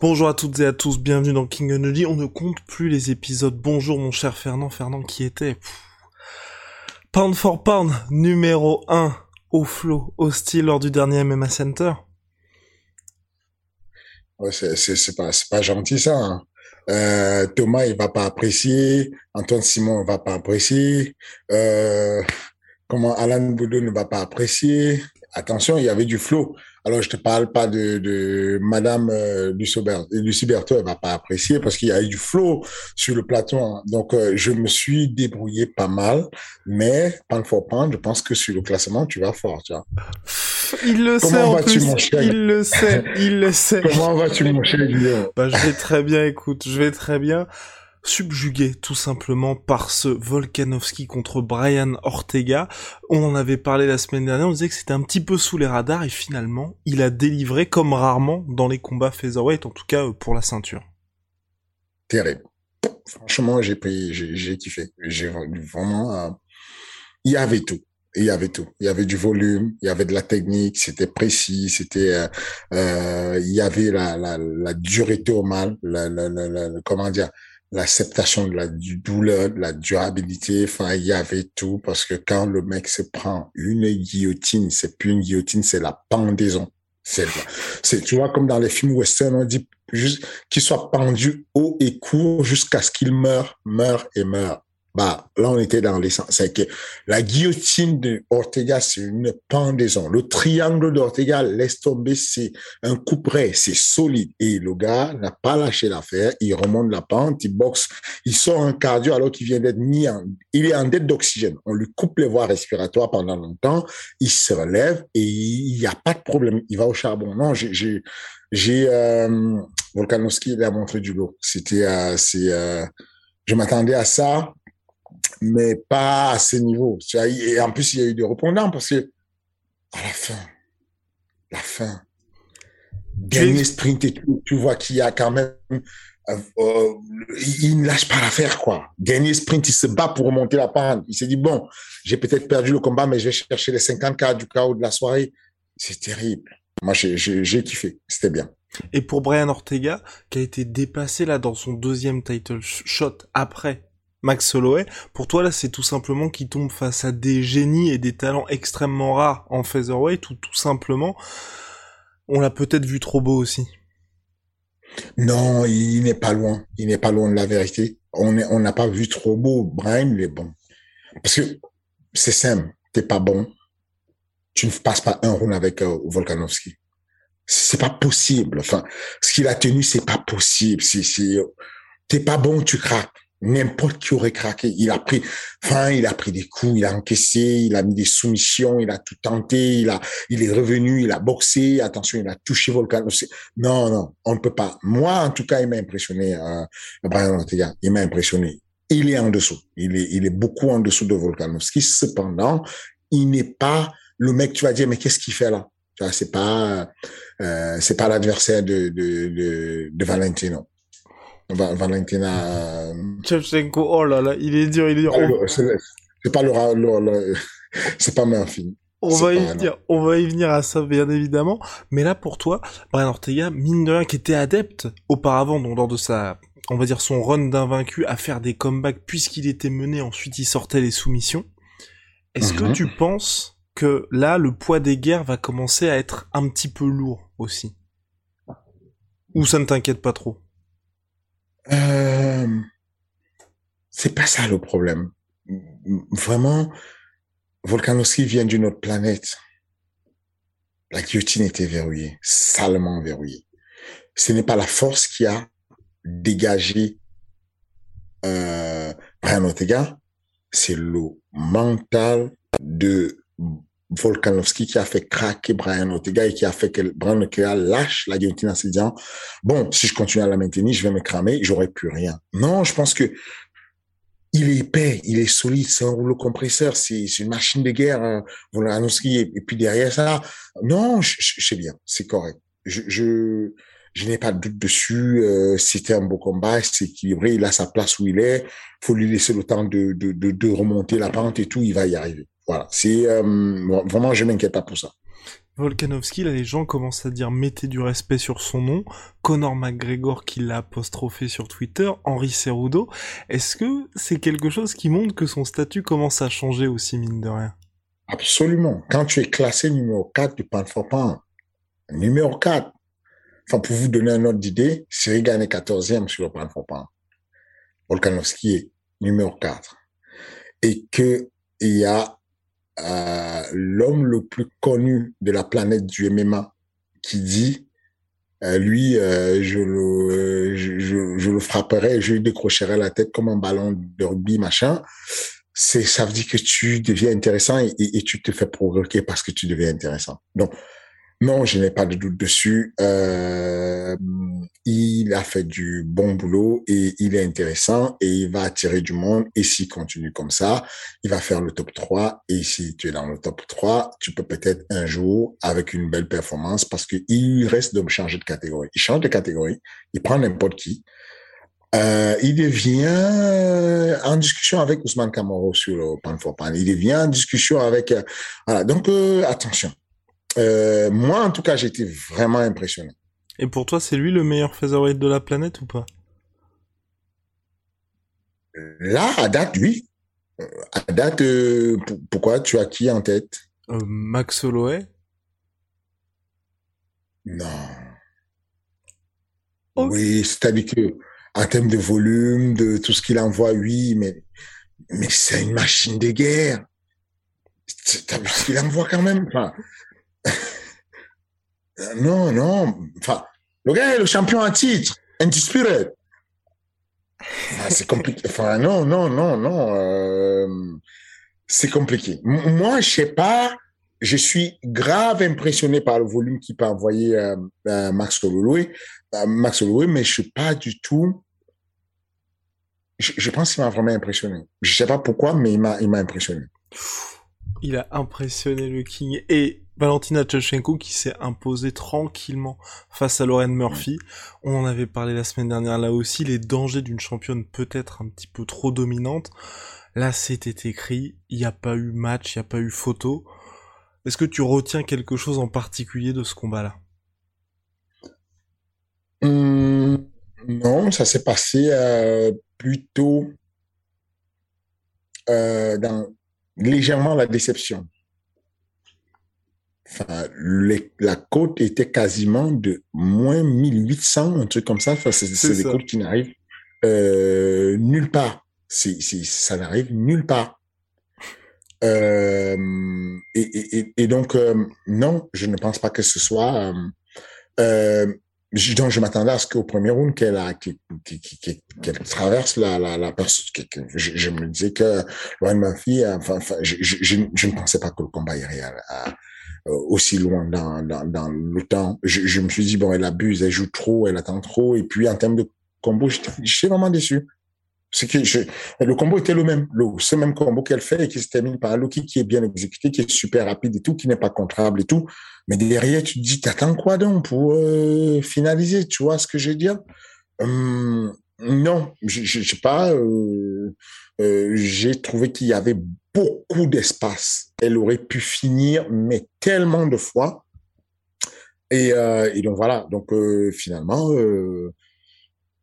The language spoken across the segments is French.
Bonjour à toutes et à tous, bienvenue dans King Energy. On ne compte plus les épisodes. Bonjour mon cher Fernand, Fernand qui était pound for pound numéro 1 au flow, au style lors du dernier MMA Center. C'est pas gentil ça. Hein. Euh, Thomas il va pas apprécier, Antoine Simon va pas apprécier, euh, comment Alan Boudou ne va pas apprécier. Attention, il y avait du flow. Alors, je te parle pas de, de Madame euh, Lucie Berthaud, elle va pas apprécier parce qu'il y a eu du flow sur le plateau. Hein. Donc, euh, je me suis débrouillé pas mal, mais pan for pan, je pense que sur le classement, tu vas fort, tu vois. Il le sait en plus. Mon cher? Il le sait, il le sait. Comment vas-tu, mon cher Guillaume? Bah, je vais très bien. Écoute, je vais très bien subjugué tout simplement par ce Volkanovski contre Brian Ortega. On en avait parlé la semaine dernière, on disait que c'était un petit peu sous les radars et finalement, il a délivré comme rarement dans les combats featherweight, en tout cas euh, pour la ceinture. Terrible. Franchement, j'ai kiffé. J'ai vraiment, euh, il y avait tout. Il y avait tout. Il y avait du volume, il y avait de la technique, c'était précis, c'était, euh, euh il y avait la, la, la durée thermale, la, la, la, comment dire, l'acceptation de la douleur, de la durabilité. Enfin, il y avait tout parce que quand le mec se prend une guillotine, c'est plus une guillotine, c'est la pendaison. C'est, c'est, tu vois, comme dans les films western, on dit juste qu'il soit pendu haut et court jusqu'à ce qu'il meure, meure et meure bah là on était dans l'essence. C'est que la guillotine de Ortega, c'est une pendaison. Le triangle d'Ortega laisse c'est un coup près, c'est solide. Et le gars n'a pas lâché l'affaire, il remonte la pente, il boxe, il sort un cardio alors qu'il vient d'être mis en, il est en dette d'oxygène. On lui coupe les voies respiratoires pendant longtemps, il se relève et il n'y a pas de problème. Il va au charbon. Non, j'ai, j'ai, j'ai euh, Volkanovski, il a montré du lot. C'était, euh, c'est, euh, je m'attendais à ça mais pas à ce niveau. Et en plus, il y a eu des répondants parce que à la fin, la fin, dernier sprint et tout, tu vois qu'il y a quand même, euh, euh, il ne lâche pas l'affaire, quoi. Dernier sprint, il se bat pour remonter la pente. Il s'est dit, bon, j'ai peut-être perdu le combat, mais je vais chercher les 50 cas du chaos de la soirée. C'est terrible. Moi, j'ai kiffé. C'était bien. Et pour Brian Ortega, qui a été dépassé là dans son deuxième title shot après Max Holloway, pour toi là c'est tout simplement qu'il tombe face à des génies et des talents extrêmement rares en featherweight ou tout simplement on l'a peut-être vu trop beau aussi? Non, il n'est pas loin, il n'est pas loin de la vérité. On n'a pas vu trop beau. Brian, il est bon parce que c'est simple, t'es pas bon, tu ne passes pas un round avec euh, Volkanovski. C'est pas possible. Enfin, ce qu'il a tenu, c'est pas possible. Si, si, t'es pas bon, tu craques n'importe qui aurait craqué. Il a pris, enfin, il a pris des coups, il a encaissé, il a mis des soumissions, il a tout tenté, il a, il est revenu, il a boxé, attention, il a touché Volcano. Non, non, on ne peut pas. Moi, en tout cas, il m'a impressionné, euh, Brian. Il m'a impressionné. Il est en dessous. Il est, il est beaucoup en dessous de Volkanovski. Cependant, il n'est pas le mec, tu vas dire, mais qu'est-ce qu'il fait là? C'est pas, euh, c'est pas l'adversaire de, de, de, de Valentino. Valentina. Chevchenko, oh là là, il est dur, il est dur. C'est pas le, c'est pas Murphy. On va y venir, on va y venir à ça bien évidemment. Mais là pour toi, Brian Ortega, mine de rien, qui était adepte auparavant, donc lors de sa, on va dire son run d'invaincu, à faire des comebacks puisqu'il était mené, ensuite il sortait les soumissions. Est-ce que mhm. tu penses que là le poids des guerres va commencer à être un petit peu lourd aussi? Ou ça ne t'inquiète pas trop? Euh, c'est pas ça le problème. Vraiment, Volkanovski vient d'une autre planète. La guillotine était verrouillée, salement verrouillée. Ce n'est pas la force qui a dégagé euh, Brian Ortega, c'est le mental de Volkanovski qui a fait craquer Brian Ortega et qui a fait que Brian Ortega lâche la guillotine en se disant bon si je continue à la maintenir je vais me cramer j'aurai plus rien. Non je pense que il est épais il est solide c'est un rouleau compresseur c'est une machine de guerre hein, Volkanovski et, puis derrière ça non je, sais bien c'est correct. Je, je je n'ai pas de doute dessus. Euh, C'était un beau combat, c'est équilibré. Il a sa place où il est. faut lui laisser le temps de, de, de, de remonter la pente et tout. Il va y arriver. Voilà, c'est euh, vraiment, je m'inquiète pas pour ça. Volkanovski, là, les gens commencent à dire mettez du respect sur son nom. Conor McGregor qui l'a apostrophé sur Twitter, Henri Cerudo. Est-ce que c'est quelque chose qui montre que son statut commence à changer aussi, mine de rien? Absolument. Quand tu es classé numéro 4 du pan for numéro 4, enfin, pour vous donner un ordre d'idée, Cyril est 14e sur le pan for Volkanovski est numéro 4. Et que il y a euh, l'homme le plus connu de la planète du MMA qui dit euh, lui, euh, je, le, frapperai, je lui décrocherai la tête comme un ballon de rugby, machin. Ça veut dire que tu deviens intéressant et, et, tu te fais provoquer parce que tu deviens intéressant. Donc, non, je n'ai pas de doute dessus. Euh, il a fait du bon boulot et il est intéressant et il va attirer du monde. Et s'il continue comme ça, il va faire le top 3. Et si tu es dans le top 3, tu peux peut-être un jour, avec une belle performance, parce qu'il reste de changer de catégorie. Il change de catégorie, il prend n'importe qui. Euh, il devient en discussion avec Ousmane Kamoro sur le Pan for Pan. Il devient en discussion avec... Euh, voilà, donc euh, attention euh, moi, en tout cas, été vraiment impressionné. Et pour toi, c'est lui le meilleur featherweight de la planète ou pas? Là, à date, oui. Euh, à date, euh, pourquoi? Tu as qui en tête? Max Holloway Non. Oui, c'est-à-dire que en termes de volume, de tout ce qu'il envoie, oui, mais mais c'est une machine de guerre. T'as vu ce qu'il envoie quand même non, non. Enfin, le gars est le champion à titre, indisputé. c'est compliqué. Enfin, non, non, non, non. Euh, c'est compliqué. moi, je sais pas. Je suis grave impressionné par le volume qu'il peut envoyer euh, euh, Max Holloway, Max Holloway, mais je suis pas du tout. Je, je pense qu'il m'a vraiment impressionné. Je sais pas pourquoi, mais il m'a, il m'a impressionné. Il a impressionné le King et Valentina Tchachenko qui s'est imposée tranquillement face à Lauren Murphy. On en avait parlé la semaine dernière là aussi, les dangers d'une championne peut-être un petit peu trop dominante. Là, c'était écrit, il n'y a pas eu match, il n'y a pas eu photo. Est-ce que tu retiens quelque chose en particulier de ce combat-là? Hum, Non, ça s'est passé euh, plutôt euh, dans légèrement la déception. Enfin, la côte était quasiment de moins 1800, un truc comme ça. Enfin, c'est des côtes qui n'arrivent euh, nulle part. C'est, ça n'arrive nulle part. Euh, et, et, et, donc, euh, non, je ne pense pas que ce soit... Je, donc, je m'attendais à ce qu'au premier round, qu'elle traverse la, la, la personne. Je, je, me disais que Lauren Murphy, enfin, enfin je, ne pensais pas que le combat irait à, aussi loin dans, dans, dans le temps. Je, je, me suis dit, bon, elle abuse, elle joue trop, elle attend trop. Et puis, en termes de combo, j'étais vraiment déçu. Que le combo était le même, le, ce même combo qu'elle fait et qui se termine par un qui est bien exécuté, qui est super rapide et tout, qui n'est pas contrable et tout. Mais derrière, tu te dis, t'attends quoi donc pour euh, finaliser? Tu vois ce que je veux dire? Hum, Non, je, je, sais pas. Euh, euh, j'ai trouvé qu'il y avait beaucoup d'espace. Elle aurait pu finir, mais tellement de fois. Et, euh, donc voilà. Donc euh, finalement,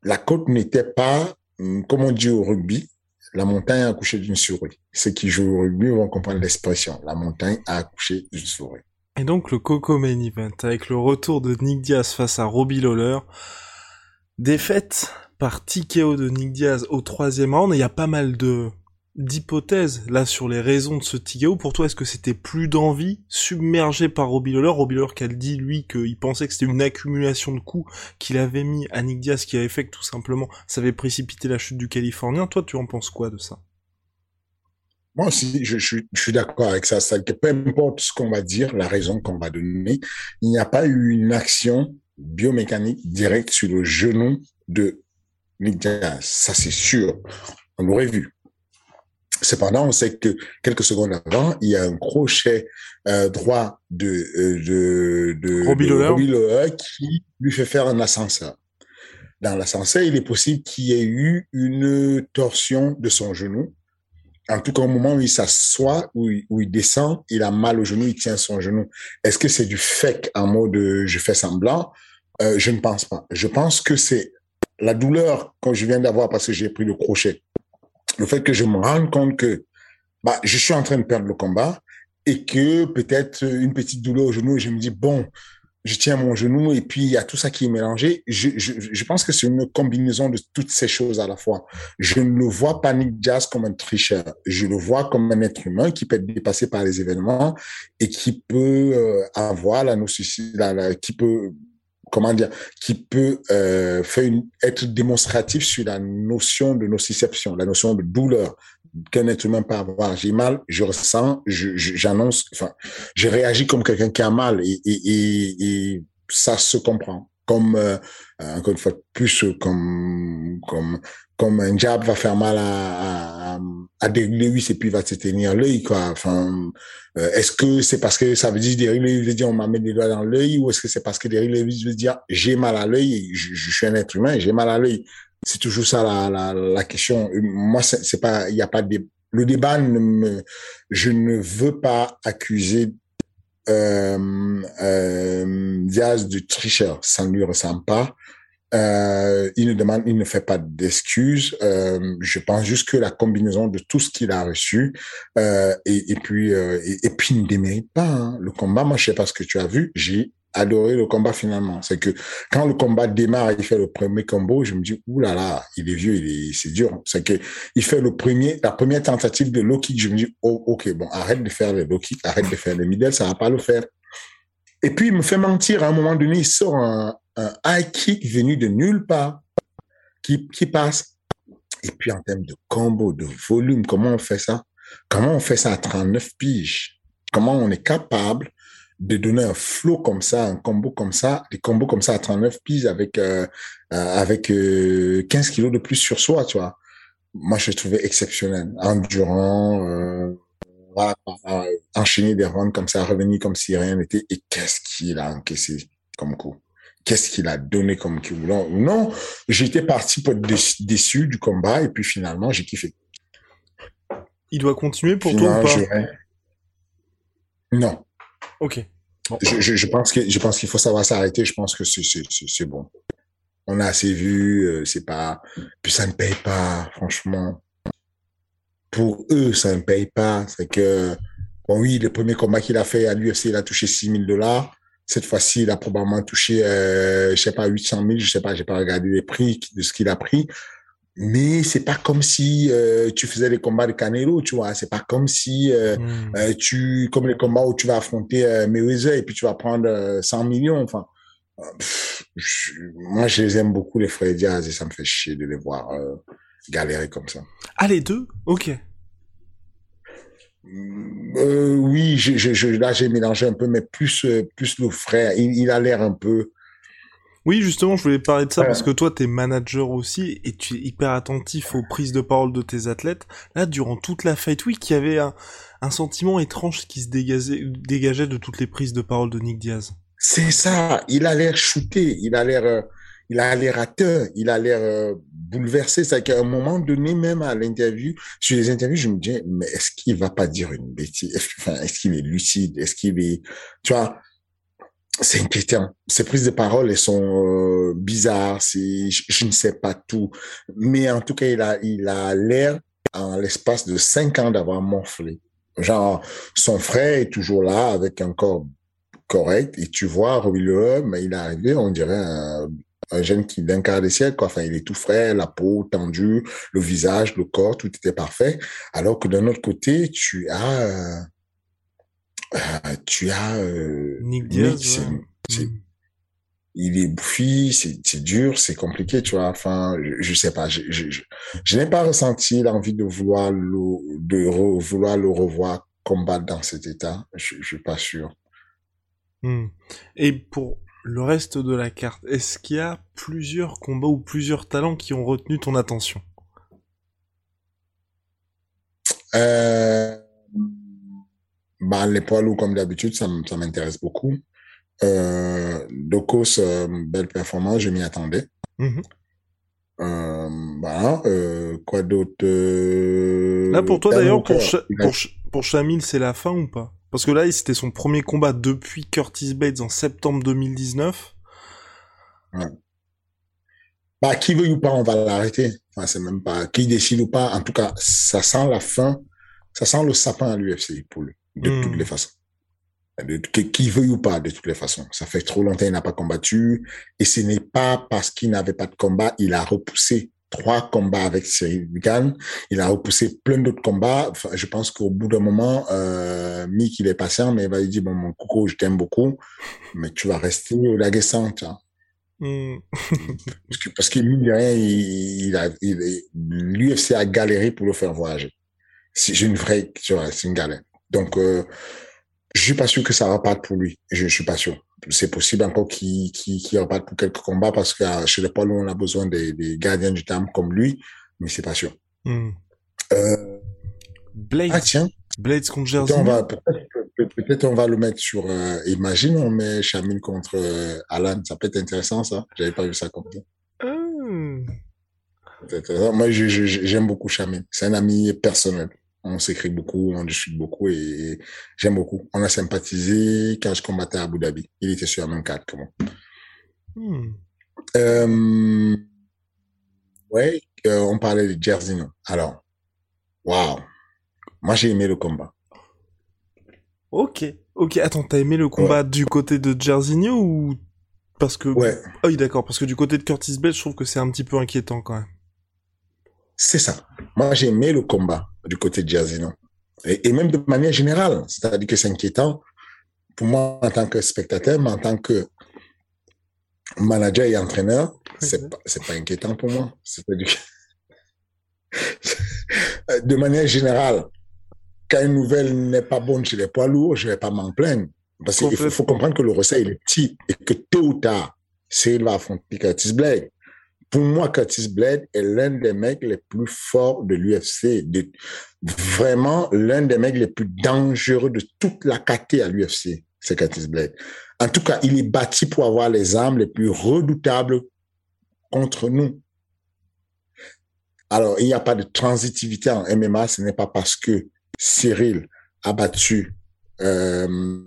la côte n'était pas, hum, comme on dit au rugby, la montagne a accouché d'une souris. Ceux qui jouent au rugby vont comprendre l'expression. La montagne a accouché d'une souris. Et donc le Coco Main Event, avec le retour de Nick Diaz face à Robbie Lawler. Défaite par TKO de Nick Diaz au troisième round, il y a pas mal de d'hypothèses là sur les raisons de ce Tigao. Pour toi, est-ce que c'était plus d'envie, submergé par Robbie Lawler? Robbie qui a dit lui qu'il pensait que c'était une accumulation de coups qu'il avait mis à Nick Diaz qui avait fait que tout simplement ça avait précipité la chute du Californien. Toi, tu en penses quoi de ça? Moi aussi, je, suis d'accord avec ça. ça peu importe ce qu'on va dire, la raison qu'on va donner, il n'y a pas eu une action biomécanique directe sur le genou de Diaz. Ça, c'est sûr. On l'aurait vu. Cependant, on sait que quelques secondes avant, il y a un crochet euh, droit de, euh, de, de, Robbie Lawler qui lui fait faire un ascenseur. Dans l'ascenseur, il est possible qu'il y ait eu une torsion de son genou en tout cas, au moment où il s'assoit, où, où, il descend, il a mal au genou, il tient son genou. Est-ce que c'est du fake en mode euh, je fais semblant? Euh, Je ne pense pas. Je pense que c'est la douleur que je viens d'avoir parce que j'ai pris le crochet. Le fait que je me rende compte que bah, je suis en train de perdre le combat et que peut-être une petite douleur au genou et je me dis, bon, je tiens mon genou et puis il y a tout ça qui est mélangé. Je, je, je pense que c'est une combinaison de toutes ces choses à la fois. Je ne le vois pas Nick Jazz comme un tricheur. Je le vois comme un être humain qui peut être dépassé par les événements et qui peut euh, avoir la la, la, qui peut comment dire, qui peut euh, faire une, être démonstratif sur la notion de nociception, la notion de douleur qu'un être humain peut avoir. J'ai mal, je ressens, j'annonce, je, enfin, je réagis comme quelqu'un qui a mal et, et, et, et ça se comprend. Comme euh, encore une fois plus comme comme comme un jab va faire mal à, à, à Derrick Lewis et puis va se tenir l'œil, quoi. Enfin, euh, est-ce que c'est parce que ça veut dire Derrick Lewis veut dire on m'a mis les doigts dans l'œil ou est-ce que c'est parce que Derrick Lewis veut dire j'ai mal à l'œil, je, je, suis un être humain j'ai mal à l'œil? C'est toujours ça la, la, la question. Moi, c'est pas, il n'y a pas de le débat. Ne me, je ne veux pas accuser euh, euh, Diaz de tricheur. Ça ne lui ressemble pas. Euh, il ne demande, il ne fait pas d'excuses. Euh, je pense juste que la combinaison de tout ce qu'il a reçu euh, et, et, puis euh, et, et, puis il ne démérite pas hein. le combat. Moi, je sais pas ce que tu as vu. J'ai adoré le combat finalement. C'est que quand le combat démarre, il fait le premier combo, je me dis ouh là là, il est vieux, il est c'est dur. C'est que il fait le premier, la première tentative de low kick, je me dis oh ok bon arrête de faire les low kick, arrête de faire les middle, ça va pas le faire. Et puis il me fait mentir à un moment donné, il sort un, un high kick venu de nulle part qui, qui passe. Et puis en termes de combo, de volume, comment on fait ça? Comment on fait ça à 39 piges? Comment on est capable de donner un flow comme ça, un combo comme ça, des combos comme ça à 39 piges avec euh, euh, avec euh, 15 kilos de plus sur soi, tu vois? Moi, je trouvais exceptionnel, endurant, euh, voilà, enchaîner des runs comme ça, revenir comme si rien n'était. Et qu'est-ce qu'il a encaissé comme coup? Qu'est-ce qu'il a donné comme coup Non, non j'étais parti pour être déçu du combat et puis finalement, j'ai kiffé. Il doit continuer pour toi ou pas? Non. Ok. Bon. Je, je, je, pense que je pense qu'il faut savoir s'arrêter. Je pense que c'est bon. On a assez vu. Euh, c'est pas. Puis ça ne paye pas, franchement. Pour eux, ça ne paye pas. C'est que bon, oui, le premier combat qu'il a fait à l'UFC, il a touché 6 000 dollars. Cette fois-ci, il a probablement touché, euh, je sais pas, 800 000. Je sais pas, j'ai pas regardé les prix de ce qu'il a pris mais c'est pas comme si euh, tu faisais les combats de Canelo, tu vois. C'est pas comme si euh, mm. euh, tu, comme les combats où tu vas affronter euh, Mayweather et puis tu vas prendre 100 millions. Enfin, pff, je, moi je les aime beaucoup les frères Diaz et ça me fait chier de les voir galérer comme ça. Ah les deux, ok. Oui, je, je, là j'ai mélangé un peu, mais plus plus le frère, il, il a l'air un peu oui, justement, je voulais parler de ça ouais. parce que toi, t'es manager aussi et tu es hyper attentif aux prises de parole de tes athlètes. Là, durant toute la fight week, il y avait un, un sentiment étrange qui se dégageait, dégageait de toutes les prises de parole de Nick Diaz. C'est ça. Il a l'air shooté. Il a l'air, euh, il a l'air atteint. Il a l'air euh, bouleversé. C'est qu'à un moment donné, même à l'interview, sur les interviews, je me dis, mais est-ce qu'il va pas dire une bêtise? Enfin, est-ce qu'il est lucide? Est-ce qu'il est, tu vois? c'est inquiétant. Ces prises de parole, elles sont euh, bizarres. C'est, je, ne sais pas tout, mais en tout cas, il a, il a l'air en l'espace de cinq ans d'avoir morflé. Genre, son frère est toujours là avec un corps correct et tu vois Robbie mais il est arrivé, on dirait un, un jeune qui d'un quart de siècle, quoi. Enfin, il est tout frais, la peau tendue, le visage, le corps, tout était parfait. Alors que d'un autre côté, tu as, euh, euh, tu as euh, Nick Diaz. c'est- ouais. c'est- Mm. il est bouffi, c'est dur, c'est compliqué, tu vois. Enfin, je, je sais pas, je, je, je, je n'ai pas ressenti l'envie de vouloir le, de re- vouloir le revoir combattre dans cet état. Je, je suis pas sûr. Hmm. Et pour le reste de la carte, est-ce qu'il y a plusieurs combats ou plusieurs talents qui ont retenu ton attention? Euh, bah, les poids lourds, comme d'habitude, ça, m'intéresse beaucoup. Euh, Dokos, euh, belle performance, je m'y attendais. Euh, voilà, euh, quoi d'autre? Là pour toi d'ailleurs, pour, pour, Ch- pour Shamil, c'est la fin ou pas? Parce que là, c'était son premier combat depuis Curtis Bates en septembre 2019. Bah, qui veut ou pas, on va l'arrêter. Enfin, c'est même pas qui décide ou pas. En tout cas, ça sent la fin, ça sent le sapin à l'UFC pour lui, de Hmm. toutes les façons. De, que- qui veut ou pas, de toutes les façons. Ça fait trop longtemps qu'il n'a pas combattu. Et ce n'est pas parce qu'il n'avait pas de combat, il a repoussé trois combats avec Cyril Gann. Il a repoussé plein d'autres combats. Enfin, je pense qu'au bout d'un moment, euh, Mick, il est patient, mais il va lui dire, bon, mon coco, je t'aime beaucoup, mais tu vas rester au Dagestan, tu vois. Hmm. Parce que, parce que mine de rien, il, il a, il, l'UFC a galéré pour le faire voyager. C'est une vraie, tu vois, c'est une galère. Donc, euh, je suis pas sûr que ça reparte pour lui. Je, je suis pas sûr. C'est possible encore qu'il, qu'il reparte pour quelques combats parce que euh, chez les lourds, on a besoin des, des gardiens du temps comme lui, mais c'est pas sûr. Hmm. Euh, Blades, ah, tiens, Blades contre va, peut-être, peut- peut-être on va le mettre sur, euh, imagine, on met Chamil contre euh, Alan. Ça peut être intéressant, ça. J'avais pas vu ça comme ça. C'est- Moi, j'aime beaucoup Chamil. C'est un ami personnel. On s'écrit beaucoup, on discute beaucoup et j'aime beaucoup. On a sympathisé quand je combattais à Abu Dhabi. Il était sur la même carte que moi. Hmm. Euh, ouais, euh, on parlait de Jerzino. Alors, waouh. Moi, j'ai aimé le combat. Ok, ok. Attends, t'as aimé le combat du côté de Jairzinho ou parce que Ouais, Ah oui, d'accord. Parce que du côté de Curtis Blades, je trouve que c'est un petit peu inquiétant quand même. c'est ça. Moi, j'ai aimé le combat du côté de Jerzino. Et, et même de manière générale. C'est-à-dire que c'est inquiétant pour moi en tant que spectateur, mais en tant que manager et entraîneur, c'est pas, inquiétant pour moi. C'est-à-dire que- de manière générale, quand une nouvelle n'est pas bonne chez les poids lourds, je vais pas m'en plaindre. Parce qu'il faut, comprendre que le recette, il est petit et que tôt ou tard, Cyril va affronter Curtis Blade. Pour moi, Curtis Blade est l'un des mecs les plus forts de l'UFC. Vraiment l'un des mecs les plus dangereux de toute la KT à l'UFC. C'est Curtis Blade. En tout cas, il est bâti pour avoir les armes les plus redoutables contre nous. Alors, il n'y a pas de transitivité en MMA. Ce n'est pas parce que Cyril a battu euh,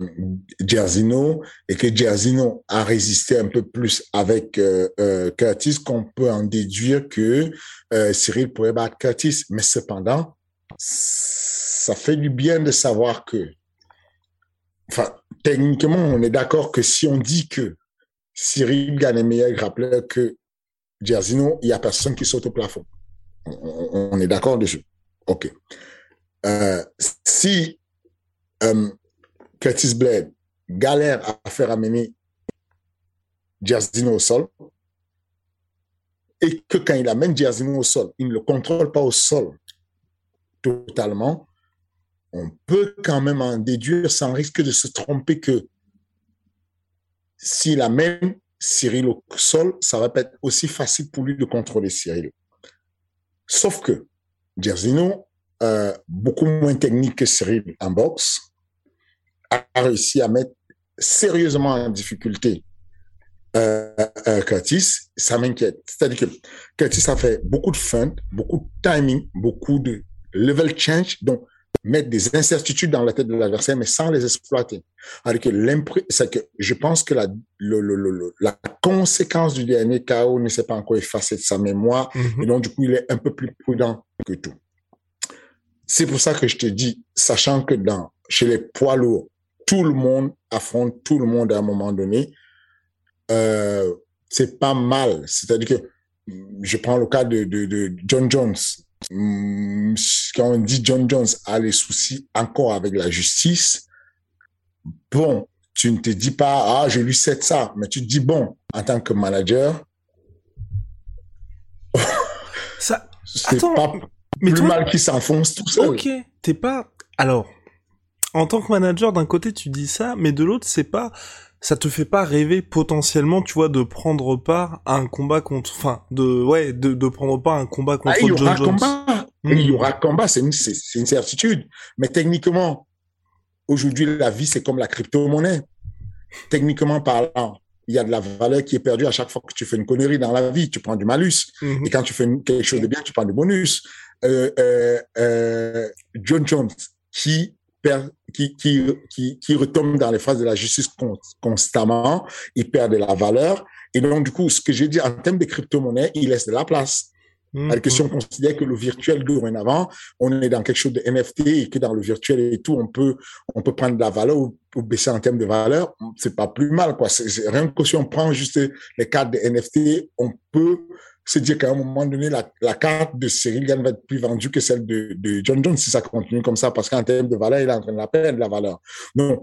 et que Jerzino a résisté un peu plus avec euh, euh, Curtis qu'on peut en déduire que euh, Cyril pourrait battre Curtis. Mais cependant, ça fait du bien de savoir que, enfin, techniquement, on est d'accord que si on dit que Cyril gagne meilleur grappleur que Jerzino, il y a personne qui saute au plafond. On, est d'accord dessus. OK. Si Curtis Blade galère à faire amener Jerzino au sol, et que quand il amène Jerzino au sol, il ne le contrôle pas au sol totalement, on peut quand même en déduire sans risque de se tromper que s'il amène Cyril au sol, ça va pas être aussi facile pour lui de contrôler Cyril. Sauf que Jerzino, euh, beaucoup moins technique que Cyril en boxe, a réussi à mettre sérieusement en difficulté euh, euh, Curtis, ça m'inquiète. C'est-à-dire que Curtis a fait beaucoup de feintes, beaucoup de timing, beaucoup de level change, donc mettre des incertitudes dans la tête de l'adversaire, mais sans les exploiter. Alors que c'est que je pense que la, le, le, le, le- la conséquence du dernier chaos ne s'est pas encore effacée de sa mémoire, Mhm. et donc, du coup, il est un peu plus prudent que tout. C'est pour ça que je te dis, sachant que dans, chez les poids lourds, tout le monde affronte tout le monde à un moment donné, euh, c'est pas mal. C'est-à-dire que je prends le cas de, de, de John Jones. Hmm, quand on dit John Jones a les soucis encore avec la justice, bon, tu ne te dis pas, ah, je lui cède ça, mais tu te dis, bon, en tant que manager, ça, c'est pas mais plus mal qu'il s'enfonce tout seul. Ok, t'es pas, alors, en tant que manager, d'un côté, tu dis ça, mais de l'autre, c'est pas, ça te fait pas rêver potentiellement, tu vois, de prendre part à un combat contre, enfin, de, ouais, de, de prendre part à un combat contre ah, il y aura Combat. Il y hmm. aura combat, c'est une, une certitude. Mais techniquement, aujourd'hui, la vie, c'est comme la crypto-monnaie. Techniquement parlant, il y a de la valeur qui est perdue à chaque fois que tu fais une connerie dans la vie. Tu prends du malus. Hmm. Et quand tu fais quelque chose de bien, tu prends du bonus. Euh, euh, euh, John Jones, qui qui, qui, qui, qui retombe dans les phrases de la justice constamment, il perd de la valeur. Et donc, du coup, ce que j'ai dit en termes de crypto-monnaie, il laisse de la place. Mmh. que si on considère que le virtuel dorénavant, on est dans quelque chose de NFT et que dans le virtuel et tout, on peut, on peut prendre de la valeur ou, baisser en termes de valeur, c'est pas plus mal, quoi. C'est, rien que si on prend juste les cartes de NFT, on peut se dire qu'à un moment donné, la, la carte de Cyril Gann va être plus vendue que celle de, de John Jones si ça continue comme ça, parce qu'en termes de valeur, il est en train de la perdre, la valeur. Donc,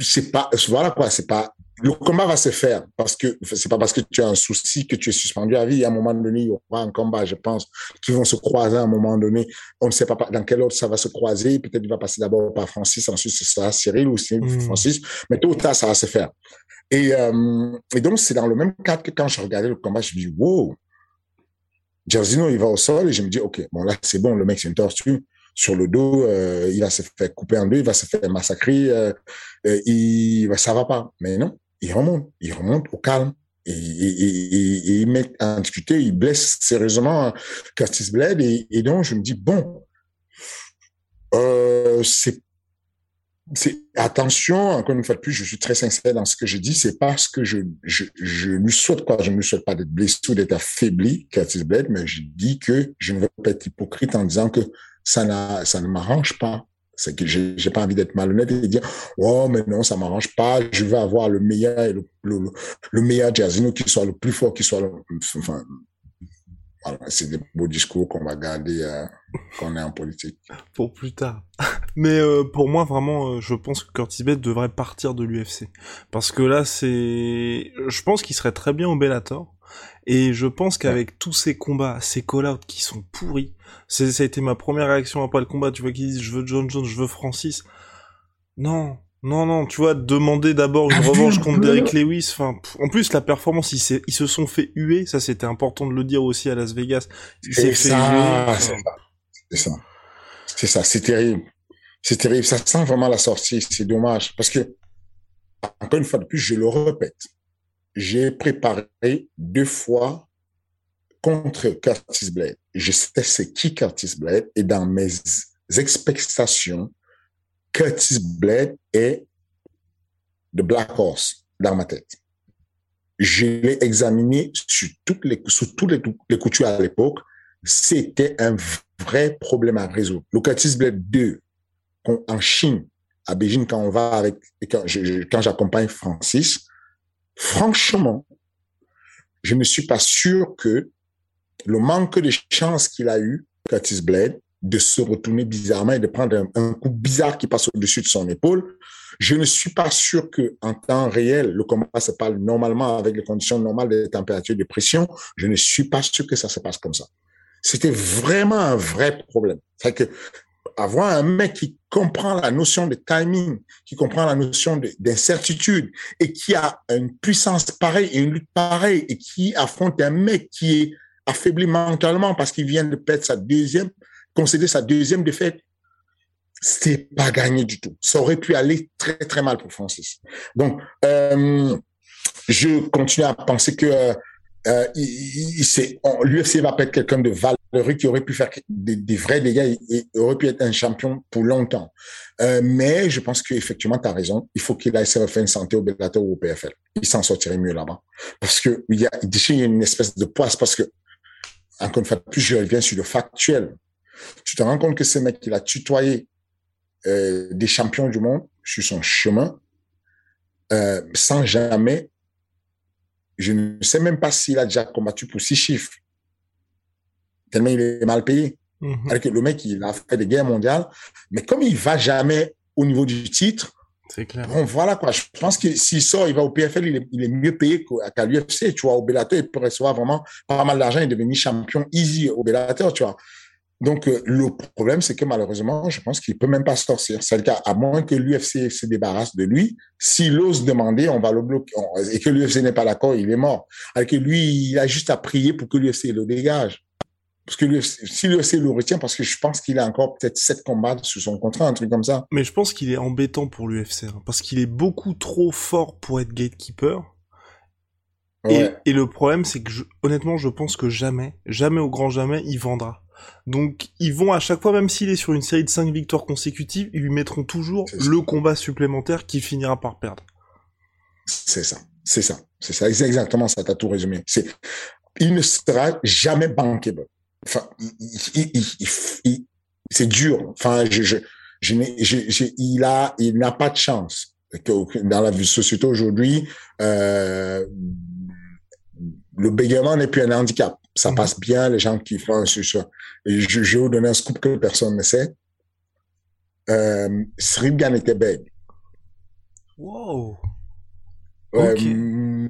c'est pas, voilà quoi, c'est pas, le combat va se faire parce que c'est pas parce que tu as un souci que tu es suspendu à vie. À un moment donné, il y aura un combat, je pense, qui vont se croiser à un moment donné. On ne sait pas dans quel ordre ça va se croiser. Peut-être il va passer d'abord par Francis, ensuite ce sera Cyril ou mmh. Francis. Mais tout ça, ça va se faire. Et, euh, et donc, c'est dans le même cadre que quand je regardais le combat, je me dis, wow, Jarzino, il va au sol et je me dis, OK, bon, là, c'est bon, le mec, c'est une tortue sur le dos, euh, il va se faire couper en deux, il va se faire massacrer, euh, euh il, ça va pas. Mais non, il remonte, il remonte au calme. Et, il met en discuter, il blesse sérieusement Curtis Blade. Et, donc, je me dis, bon, euh, c'est attention, encore une fois de plus, je suis très sincère dans ce que je dis, c'est parce que je, je, je lui souhaite quoi, je ne lui souhaite pas d'être blessé ou d'être affaibli, Curtis Blade, mais je dis que je ne veux pas être hypocrite en disant que ça, ça ne m'arrange pas. C'est que j'ai pas envie d'être malhonnête et de dire, oh, mais non, ça m'arrange pas, je veux avoir le meilleur et le, le, le meilleur jazzino qui soit le plus fort, qui soit le, enfin, c'est des beaux discours qu'on va garder euh, quand on est en politique. Pour plus tard. Mais euh, pour moi, vraiment, euh, je pense que Curtis Blade devrait partir de l'UFC. Parce que là, c'est... Je pense qu'il serait très bien au Bellator. Et je pense qu'avec tous ces combats, ces call-outs qui sont pourris, ça a été ma première réaction après le combat. Tu vois qu'ils disent, je veux John Jones, je veux Francis. Non, non, non, tu vois, demander d'abord une revanche contre Derek Lewis. Enfin, en plus, la performance, ils, ils se sont fait huer. Ça, c'était important de le dire aussi à Las Vegas. C'est ça, c'est ça. C'est ça, c'est terrible. C'est terrible. Ça sent vraiment la sortie. C'est dommage. Parce que, encore une fois de plus, je le répète. J'ai préparé deux fois contre Curtis Blade. Je sais c'est qui Curtis Blade et dans mes expectations, Curtis Blade est de Black Horse dans ma tête. Je l'ai examiné toutes les, sous toutes les, les coutures à l'époque. C'était un vrai problème à résoudre. Le Curtis Blade 2, en Chine, à Beijing, quand on va avec, quand j'accompagne Francis, franchement, je ne suis pas sûr que le manque de chance qu'il a eu, Curtis Blade, de se retourner bizarrement et de prendre un, coup bizarre qui passe au-dessus de son épaule. Je ne suis pas sûr que en temps réel, le combat se passe normalement avec les conditions normales de température et de pression. Je ne suis pas sûr que ça se passe comme ça. C'était vraiment un vrai problème. C'est que avoir un mec qui comprend la notion de timing, qui comprend la notion d'incertitude et qui a une puissance pareille et une lutte pareille et qui affronte un mec qui est affaibli mentalement parce qu'il vient de perdre sa deuxième concéder sa deuxième défaite, c'est pas gagné du tout. Ça aurait pu aller très très mal pour Francis. Donc, euh, je continue à penser que euh, euh l'UFC va pas être quelqu'un de valeureux qui aurait pu faire des, vrais dégâts et, aurait pu être un champion pour longtemps. Euh, mais je pense qu'effectivement, tu as raison. Il faut qu'il aille se refaire une santé au Bellator ou au PFL. Il s'en sortirait mieux là-bas. Parce que il y a, il y a une espèce de poisse parce que, encore une fois, plus je reviens sur le factuel tu te rends compte que ce mec, il a tutoyé euh, des champions du monde sur son chemin euh, sans jamais je ne sais même pas s'il a déjà combattu pour six chiffres. Tellement il est mal payé. Mhm. Alors que le mec, il a fait des guerres mondiales, mais comme il va jamais au niveau du titre, clair. bon, voilà quoi. Je pense que s'il sort, il va au PFL, il est, il est mieux payé qu'à qu'à l'UFC. Tu vois, au Bellator, il peut recevoir vraiment pas mal d'argent et devenir champion easy au Bellator, tu vois. Donc, euh, le problème, c'est que malheureusement, je pense qu'il peut même pas sortir. C'est le cas, à moins que l'UFC se débarrasse de lui. S'il ose demander, on va le bloquer. On- Et que l'UFC n'est pas d'accord, il est mort. Alors que lui, il a juste à prier pour que l'UFC le dégage. Parce que l'UFC, si l'UFC le retient, parce que je pense qu'il a encore peut-être sept combats sur son contrat, un truc comme ça. Mais je pense qu'il est embêtant pour l'UFC, hein, parce qu'il est beaucoup trop fort pour être gatekeeper. Et, le problème, c'est que je- honnêtement, je pense que jamais, jamais au grand jamais, il vendra. Donc, ils vont à chaque fois, même s'il est sur une série de 5 victoires consécutives, ils lui mettront toujours le combat supplémentaire qui finira par perdre. C'est ça, c'est ça, c'est ça, c'est exactement ça, t'as tout résumé. C'est, il ne sera jamais bankable. Enfin, il, il- il- il- il- c'est dur. Enfin, je, je, je n'ai- je- je- il a, il n'a pas de chance. Que Dans la société aujourd'hui, euh, le bégaiement n'est plus un handicap. Ça passe bien, les gens qui font sur ça. Et je, je vais vous donner un scoop que personne ne sait. Euh, Sribgan était bègue. Wow. Mm,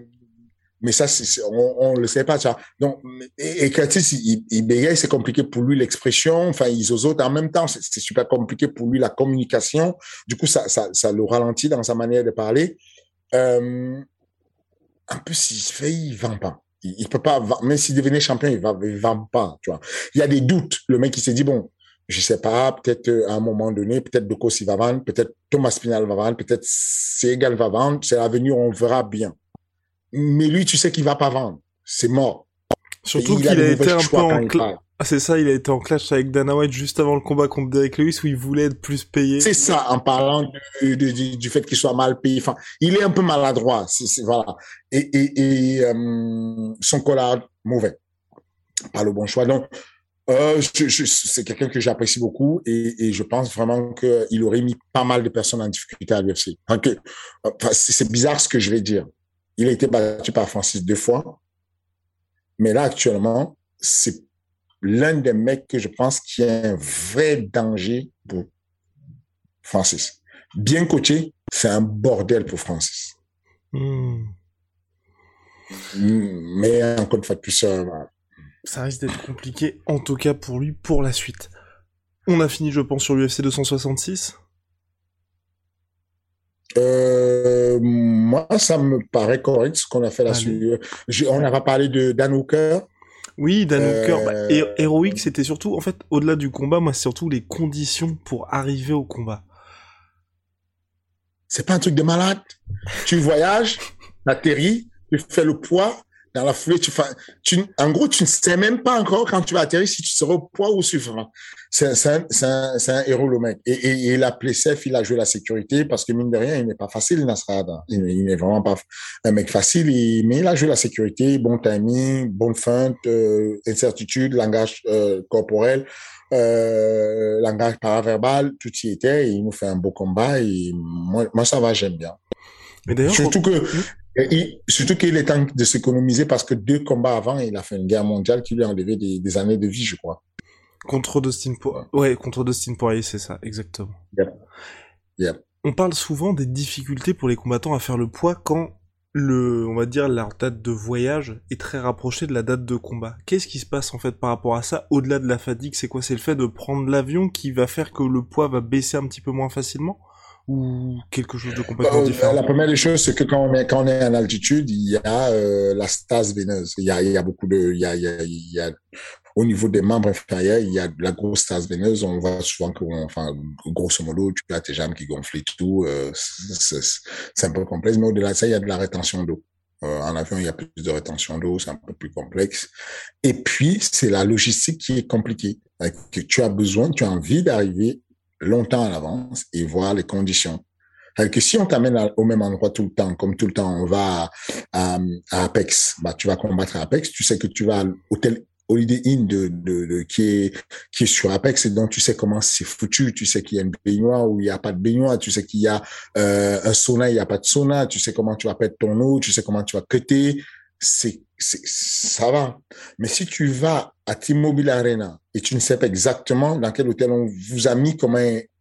mais ça, on, on le sait pas. Donc, et, et Curtis, il, il bégaye, c'est compliqué pour lui l'expression. Enfin, ils autres en même temps, c'est, super compliqué pour lui la communication. Du coup, ça, ça, ça le ralentit dans sa manière de parler. Euh, en plus, il fait, il vend pas. Il, il peut pas, même s'il devenait champion, il va, il vend pas, tu vois. Il y a des doutes. Le mec, il s'est dit, bon, je sais pas, peut-être à un moment donné, peut-être Dokos il va vendre, peut-être Thomas Pinal va vendre, peut-être Segal va vendre, c'est l'avenir, on verra bien. Mais lui, tu sais qu'il va pas vendre. C'est mort. Surtout qu'il a a, été un peu en. Ah, c'est ça, il a été en clash avec Dana White juste avant le combat contre Derek Lewis où il voulait être plus payé. C'est ça, en parlant du- du fait qu'il soit mal payé. Enfin, il est un peu maladroit. C'est, voilà. Et, et, et euh, son collage, mauvais. Pas le bon choix. Donc, euh, c'est quelqu'un que j'apprécie beaucoup et, et je pense vraiment qu'il aurait mis pas mal de personnes en difficulté à l'UFC. Enfin, c'est bizarre ce que je vais dire. Il a été battu par Francis deux fois, mais là actuellement, c'est l'un des mecs que je pense qui est un vrai danger pour Francis. Bien coaché, c'est un bordel pour Francis. Hmm. Mais encore une fois de plus, voilà. Ça risque d'être compliqué, en tout cas pour lui, pour la suite. On a fini, je pense, sur l'UFC 266. Euh, moi, ça me paraît correct ce qu'on a fait là-dessus. On n'a pas parlé de Dan Hooker. Oui, Dan Euh, Hooker, bah, Hé- Héroïque, c'était surtout, en fait, au-delà du combat, moi, c'est surtout les conditions pour arriver au combat. C'est pas un truc de malade. Tu voyages, t'atterris, tu fais le poids. Dans la foulée, tu en gros, tu ne sais même pas encore quand tu vas atterrir si tu seras au poids ou suffrant. C'est, c'est un, un, un héros, le mec. Et, et, et il a appelé Seth, il a joué la sécurité parce que mine de rien, il n'est pas facile, Nasrad. Il, il n'est vraiment pas un mec facile, il- mais il a joué la sécurité, bon timing, bonne feinte, euh, incertitude, langage euh, corporel, euh, langage paraverbal, tout y était. Et il nous fait un beau combat et moi, moi ça va, j'aime bien. Mais d'ailleurs, Surtout que, et surtout qu'il est temps de s'économiser parce que deux combats avant, il a fait une guerre mondiale qui lui a enlevé des, des années de vie, je crois. contre Dustin Poirier, ouais, contre Dustin Poirier, c'est ça, exactement. Yep. Yep. On parle souvent des difficultés pour les combattants à faire le poids quand le, on va dire, leur date de voyage est très rapprochée de la date de combat. Qu'est-ce qui se passe en fait par rapport à ça, au-delà de la fatigue? C'est quoi? C'est le fait de prendre l'avion qui va faire que le poids va baisser un petit peu moins facilement? Ou quelque chose de complètement Euh, différent? la première des choses, c'est que quand on est, quand on est en altitude, il y a euh, la stase veineuse. Il y a, il y a beaucoup de, il y a, il y a, il y a, au niveau des membres inférieurs, il y a de la grosse stase veineuse. On voit souvent que, enfin, grosso modo, tu as tes jambes qui gonflent et tout. Euh, c'est un peu complexe, mais au-delà de ça, il y a de la rétention d'eau. Euh, en avion, il y a plus de rétention d'eau, c'est un peu plus complexe. Et puis, c'est la logistique qui est compliquée. Que tu as besoin, tu as envie d'arriver longtemps à l'avance et voir les conditions. Alors que si on t'amène au même endroit tout le temps, comme tout le temps, on va à, Apex, bah, tu vas combattre à Apex, tu sais que tu vas à l'hôtel Holiday Inn de, qui est, qui est sur Apex et donc tu sais comment c'est foutu, tu sais qu'il y a une baignoire ou il n'y a pas de baignoire, tu sais qu'il y a euh, un sauna, il n'y a pas de sauna, tu sais comment tu vas perdre ton eau, tu sais comment tu vas cutter. c'est, ça va. Mais si tu vas à T-Mobile Arena. Et tu ne sais pas exactement dans quel hôtel on vous a mis, comment,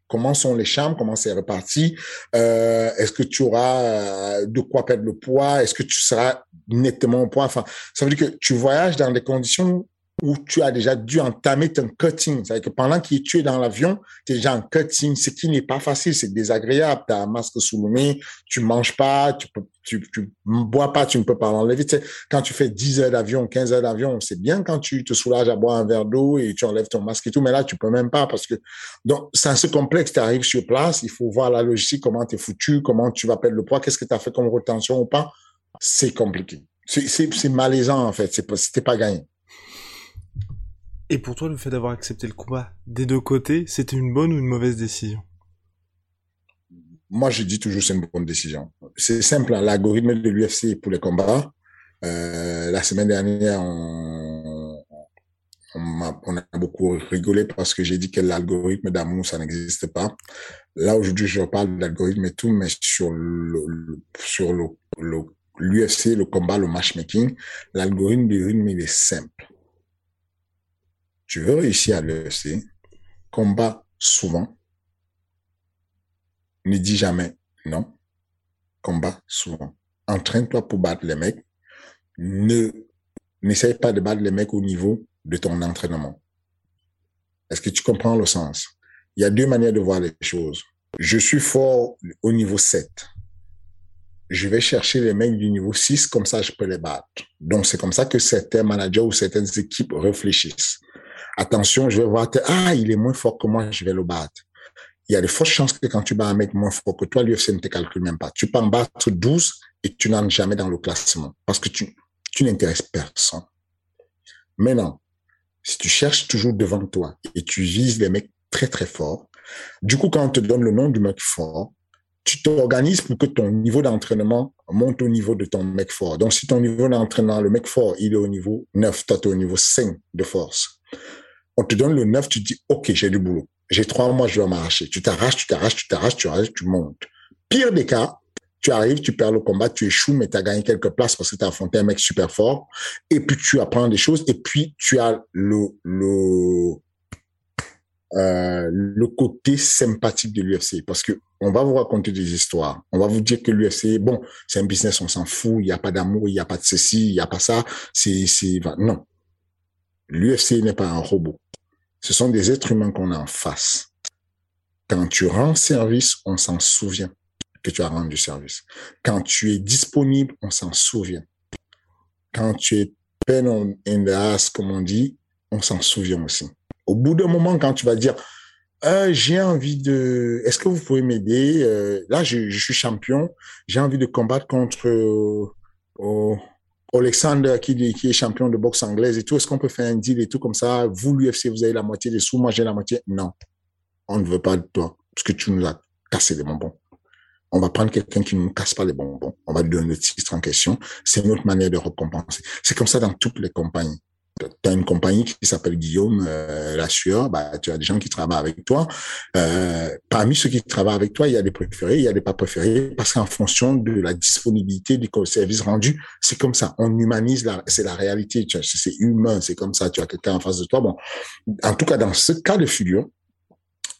comment sont les chambres, comment c'est reparti, euh, est-ce que tu auras euh, de quoi perdre le poids, est-ce que tu seras nettement au poids, enfin, ça veut dire que tu voyages dans des conditions où tu as déjà dû entamer ton cutting. C'est-à-dire que pendant que tu es dans l'avion, tu es déjà en cutting, ce qui n'est pas facile, c'est désagréable. Tu as un masque sous le nez, tu manges pas, tu peux, tu, bois pas, tu ne peux pas l'enlever. Tu sais, quand tu fais 10 heures d'avion, 15 heures d'avion, c'est bien quand tu te soulages à boire un verre d'eau et tu enlèves ton masque et tout, mais là, tu peux même pas parce que, donc, c'est assez complexe. Tu arrives sur place, il faut voir la logistique, comment tu es foutu, comment tu vas perdre le poids, qu'est-ce que tu as fait comme retention ou pas. C'est compliqué. C'est malaisant, en fait. C'était pas gagné. Et pour toi, le fait d'avoir accepté le combat des deux côtés, c'était une bonne ou une mauvaise décision? Moi, je dis toujours c'est une bonne décision. C'est simple, hein, l'algorithme de l'UFC pour les combats. Euh, la semaine dernière, on, a, on, a, beaucoup rigolé parce que j'ai dit que l'algorithme d'amour, ça n'existe pas. Là, aujourd'hui, je parle d'algorithme et tout, mais sur le, sur le, l'UFC, le combat, le matchmaking, l'algorithme du rythme, il est simple tu veux réussir à l'UFC, combat souvent. Ne dis jamais non. Combat souvent. Entraîne-toi pour battre les mecs. Ne, n'essaye pas de battre les mecs au niveau de ton entraînement. Est-ce que tu comprends le sens? Il y a deux manières de voir les choses. Je suis fort au niveau 7. Je vais chercher les mecs du niveau 6, comme ça je peux les battre. Donc c'est comme ça que certains managers ou certaines équipes réfléchissent attention, je vais voir, ah, il est moins fort que moi, je vais le battre. Il y a de fortes chances que quand tu bats un mec moins fort que toi, l'UFC ne te calcule même pas. Tu peux en battre 12 et tu n'entres jamais dans le classement parce que tu, n'intéresses personne. Maintenant, si tu cherches toujours devant toi et tu vises les mecs très très forts, du coup, quand on te donne le nom du mec fort, tu t'organises pour que ton niveau d'entraînement monte au niveau de ton mec fort. Donc, si ton niveau d'entraînement, le mec fort, il est au niveau 9, toi, tu es au niveau 5 de force on te donne le 9, tu dis, OK, j'ai du boulot. J'ai trois mois, je vais m'arracher. Tu t'arraches, tu t'arraches, tu t'arraches, tu t'arraches, tu montes. Pire des cas, tu arrives, tu perds le combat, tu échoues, mais tu as gagné quelques places parce que tu as affronté un mec super fort. Et puis, tu apprends des choses. Et puis, tu as le, le, euh, le côté sympathique de l'UFC parce que on va vous raconter des histoires. On va vous dire que l'UFC, bon, c'est un business, on s'en fout. Il n'y a pas d'amour, il n'y a pas de ceci, il n'y a pas ça. C'est, c'est, non. L'UFC n'est pas un robot. Ce sont des êtres humains qu'on a en face. Quand tu rends service, on s'en souvient que tu as rendu service. Quand tu es disponible, on s'en souvient. Quand tu es pen in the ass, comme on dit, on s'en souvient aussi. Au bout d'un moment, quand tu vas dire, euh, j'ai envie de, est-ce que vous pouvez m'aider euh, Là, je, je, suis champion, j'ai envie de combattre contre euh, Alexander qui, est champion de boxe anglaise et tout, est-ce qu'on peut faire un deal et tout comme ça? Vous, l'UFC, vous avez la moitié des sous, moi j'ai la moitié. Non, on ne veut pas de toi parce que tu nous as cassé des bonbons. On va prendre quelqu'un qui ne nous casse pas les bonbons. On va lui donner le titre en question. C'est une autre manière de récompenser. C'est comme ça dans toutes les compagnies tu as une compagnie qui s'appelle Guillaume euh, La Sueur, bah, tu as des gens qui travaillent avec toi. Euh, parmi ceux qui travaillent avec toi, il y a des préférés, il y a des pas préférés, parce qu'en fonction de la disponibilité du service rendu, c'est comme ça. On humanise, c'est la réalité, c'est humain, c'est comme ça. Tu as quelqu'un en face de toi. Bon, en tout cas, dans ce cas de figure,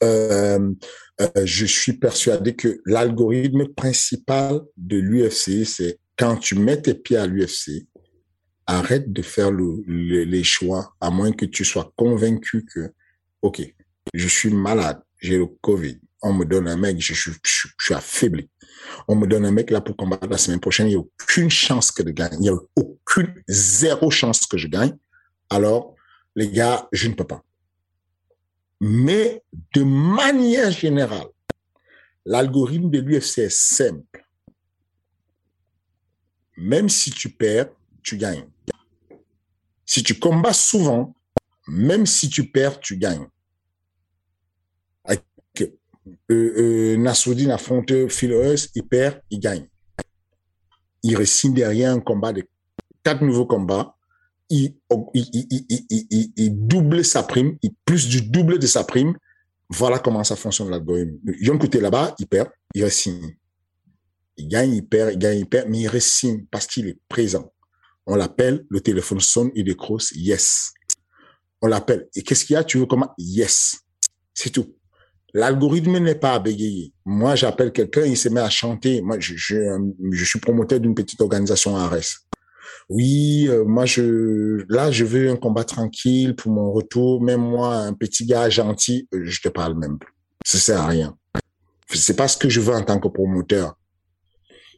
euh, euh, je suis persuadé que l'algorithme principal de l'UFC, c'est quand tu mets tes pieds à l'UFC, arrête de faire le, les choix, à moins que tu sois convaincu que, OK, je suis malade, j'ai le Covid, on me donne un mec, je, je, je, suis affaibli. On me donne un mec là pour combattre la semaine prochaine, il n'y a aucune chance que je gagne. Il n'y a aucune, zéro chance que je gagne. Alors, les gars, je ne peux pas. Mais de manière générale, l'algorithme de l'UFC est simple. Même si tu perds, tu gagnes. Si tu combats souvent, même si tu perds, tu gagnes. Euh, euh, Nassoudine affronte Philoès, il perd, il gagne. Il récite derrière un combat de quatre nouveaux combats. Il, double sa prime, il plus du double de sa prime. Voilà comment ça fonctionne l'algorithme. Yon côté là-bas, il perd, il resigne. Il gagne, il perd, il gagne, il perd, mais il resigne parce qu'il est présent. On l'appelle, le téléphone sonne, il décroche, yes. On l'appelle. Et qu'est-ce qu'il y a? Tu veux comment? Yes. C'est tout. L'algorithme n'est pas à bégayer. Moi, j'appelle quelqu'un, il se met à chanter. Moi, je, je, je suis promoteur d'une petite organisation à Arès. Oui, euh, moi, je, là, je veux un combat tranquille pour mon retour. Même moi, un petit gars gentil, euh, je te parle même plus. Ça sert à rien. C'est pas ce que je veux en tant que promoteur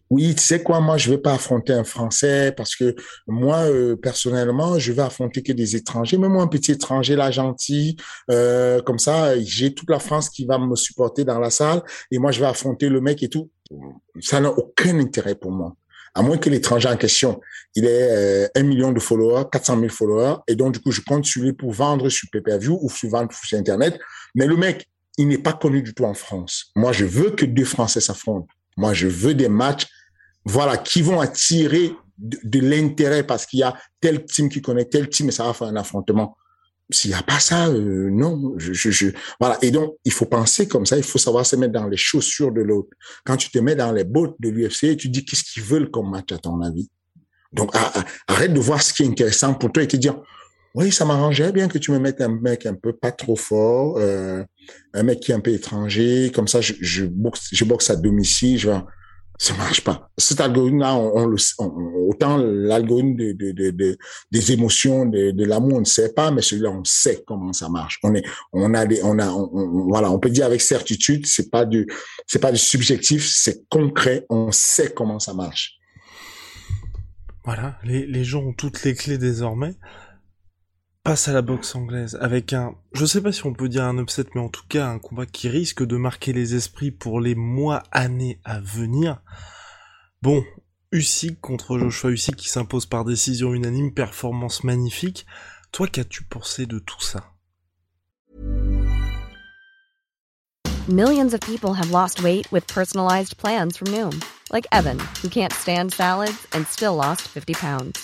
oui, tu sais quoi, moi, je vais pas affronter un Français parce que moi, euh, personnellement, je vais affronter que des étrangers. Même moi, un petit étranger là, gentil, euh, comme ça, j'ai toute la France qui va me supporter dans la salle et moi, je vais affronter le mec et tout. Ça n'a aucun intérêt pour moi. À moins que l'étranger en question, il ait euh, un million de followers, 400 000 followers, et donc, du coup, je compte sur lui pour vendre sur pay-per-view ou sur sur Internet. Mais le mec, il n'est pas connu du tout en France. Moi, je veux que deux Français s'affrontent. Moi, je veux des matchs voilà, qui vont attirer de, l'intérêt parce qu'il y a tel team qui connaît tel team et ça va faire un affrontement. S'il n'y a pas ça, euh, non. Je, je, voilà. Et donc, il faut penser comme ça. Il faut savoir se mettre dans les chaussures de l'autre. Quand tu te mets dans les bottes de l'UFC, tu dis qu'est-ce qu'ils veulent comme match à ton avis? Donc, arrête de voir ce qui est intéressant pour toi et te dire, oui, ça m'arrangerait bien que tu me mettes un mec un peu pas trop fort, euh, un mec qui est un peu étranger. Comme ça, je, je boxe, je boxe à domicile. Je ça marche pas. Cet algorithme-là, autant l'algorithme de, de, de, des émotions, de, l'amour, on ne sait pas, mais celui-là, on sait comment ça marche. On est, on a des, on a, voilà, on peut dire avec certitude, c'est pas du, c'est pas du subjectif, c'est concret. On sait comment ça marche. Voilà, les gens ont toutes les clés désormais passe à la boxe anglaise avec un, je sais pas si on peut dire un upset, mais en tout cas un combat qui risque de marquer les esprits pour les mois, années à venir. Bon, Usyk contre Joshua Usyk qui s'impose par décision unanime, performance magnifique. Toi, qu'as-tu pensé de tout ça? Millions of people have lost weight with personalized plans from Noom, like Evan, who can't stand salads and still lost 50 pounds.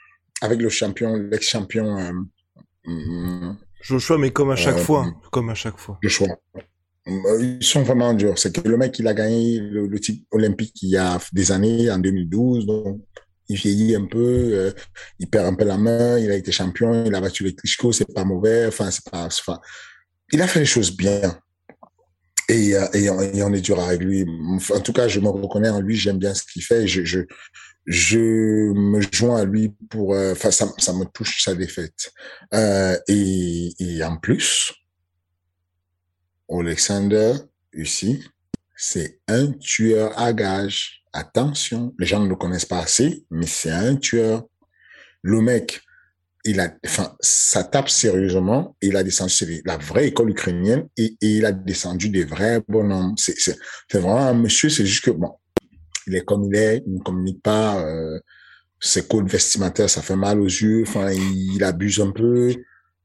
avec le champion, l'ex-champion. Euh, mm, Joshua, mais comme à chaque euh, fois, comme à chaque fois. Joshua. Euh, ils sont vraiment durs. C'est que le mec, il a gagné le, titre olympique il y a des années, en 2012. Donc, il vieillit un peu, il perd un peu la main. Il a été champion, il a battu les Klitschko, c'est pas mauvais. Enfin, c'est pas. Enfin, il a fait les choses bien. Et, et, on, est dur avec lui. En tout cas, je me reconnais en lui. J'aime bien ce qu'il fait. Je, je, je me joins à lui pour, euh, enfin, ça, ça, me touche sa défaite. Euh, et, et, en plus, Alexander, ici, c'est un tueur à gage. Attention, les gens ne le connaissent pas assez, mais c'est un tueur. Le mec, il a, enfin, ça tape sérieusement. Il a descendu la vraie école ukrainienne et, il a descendu des vrais bonhommes. C'est vraiment un monsieur. C'est juste que bon, il est comme il est, il ne communique pas. Euh, ses codes vestimentaires, ça fait mal aux yeux. Enfin, il, abuse un peu.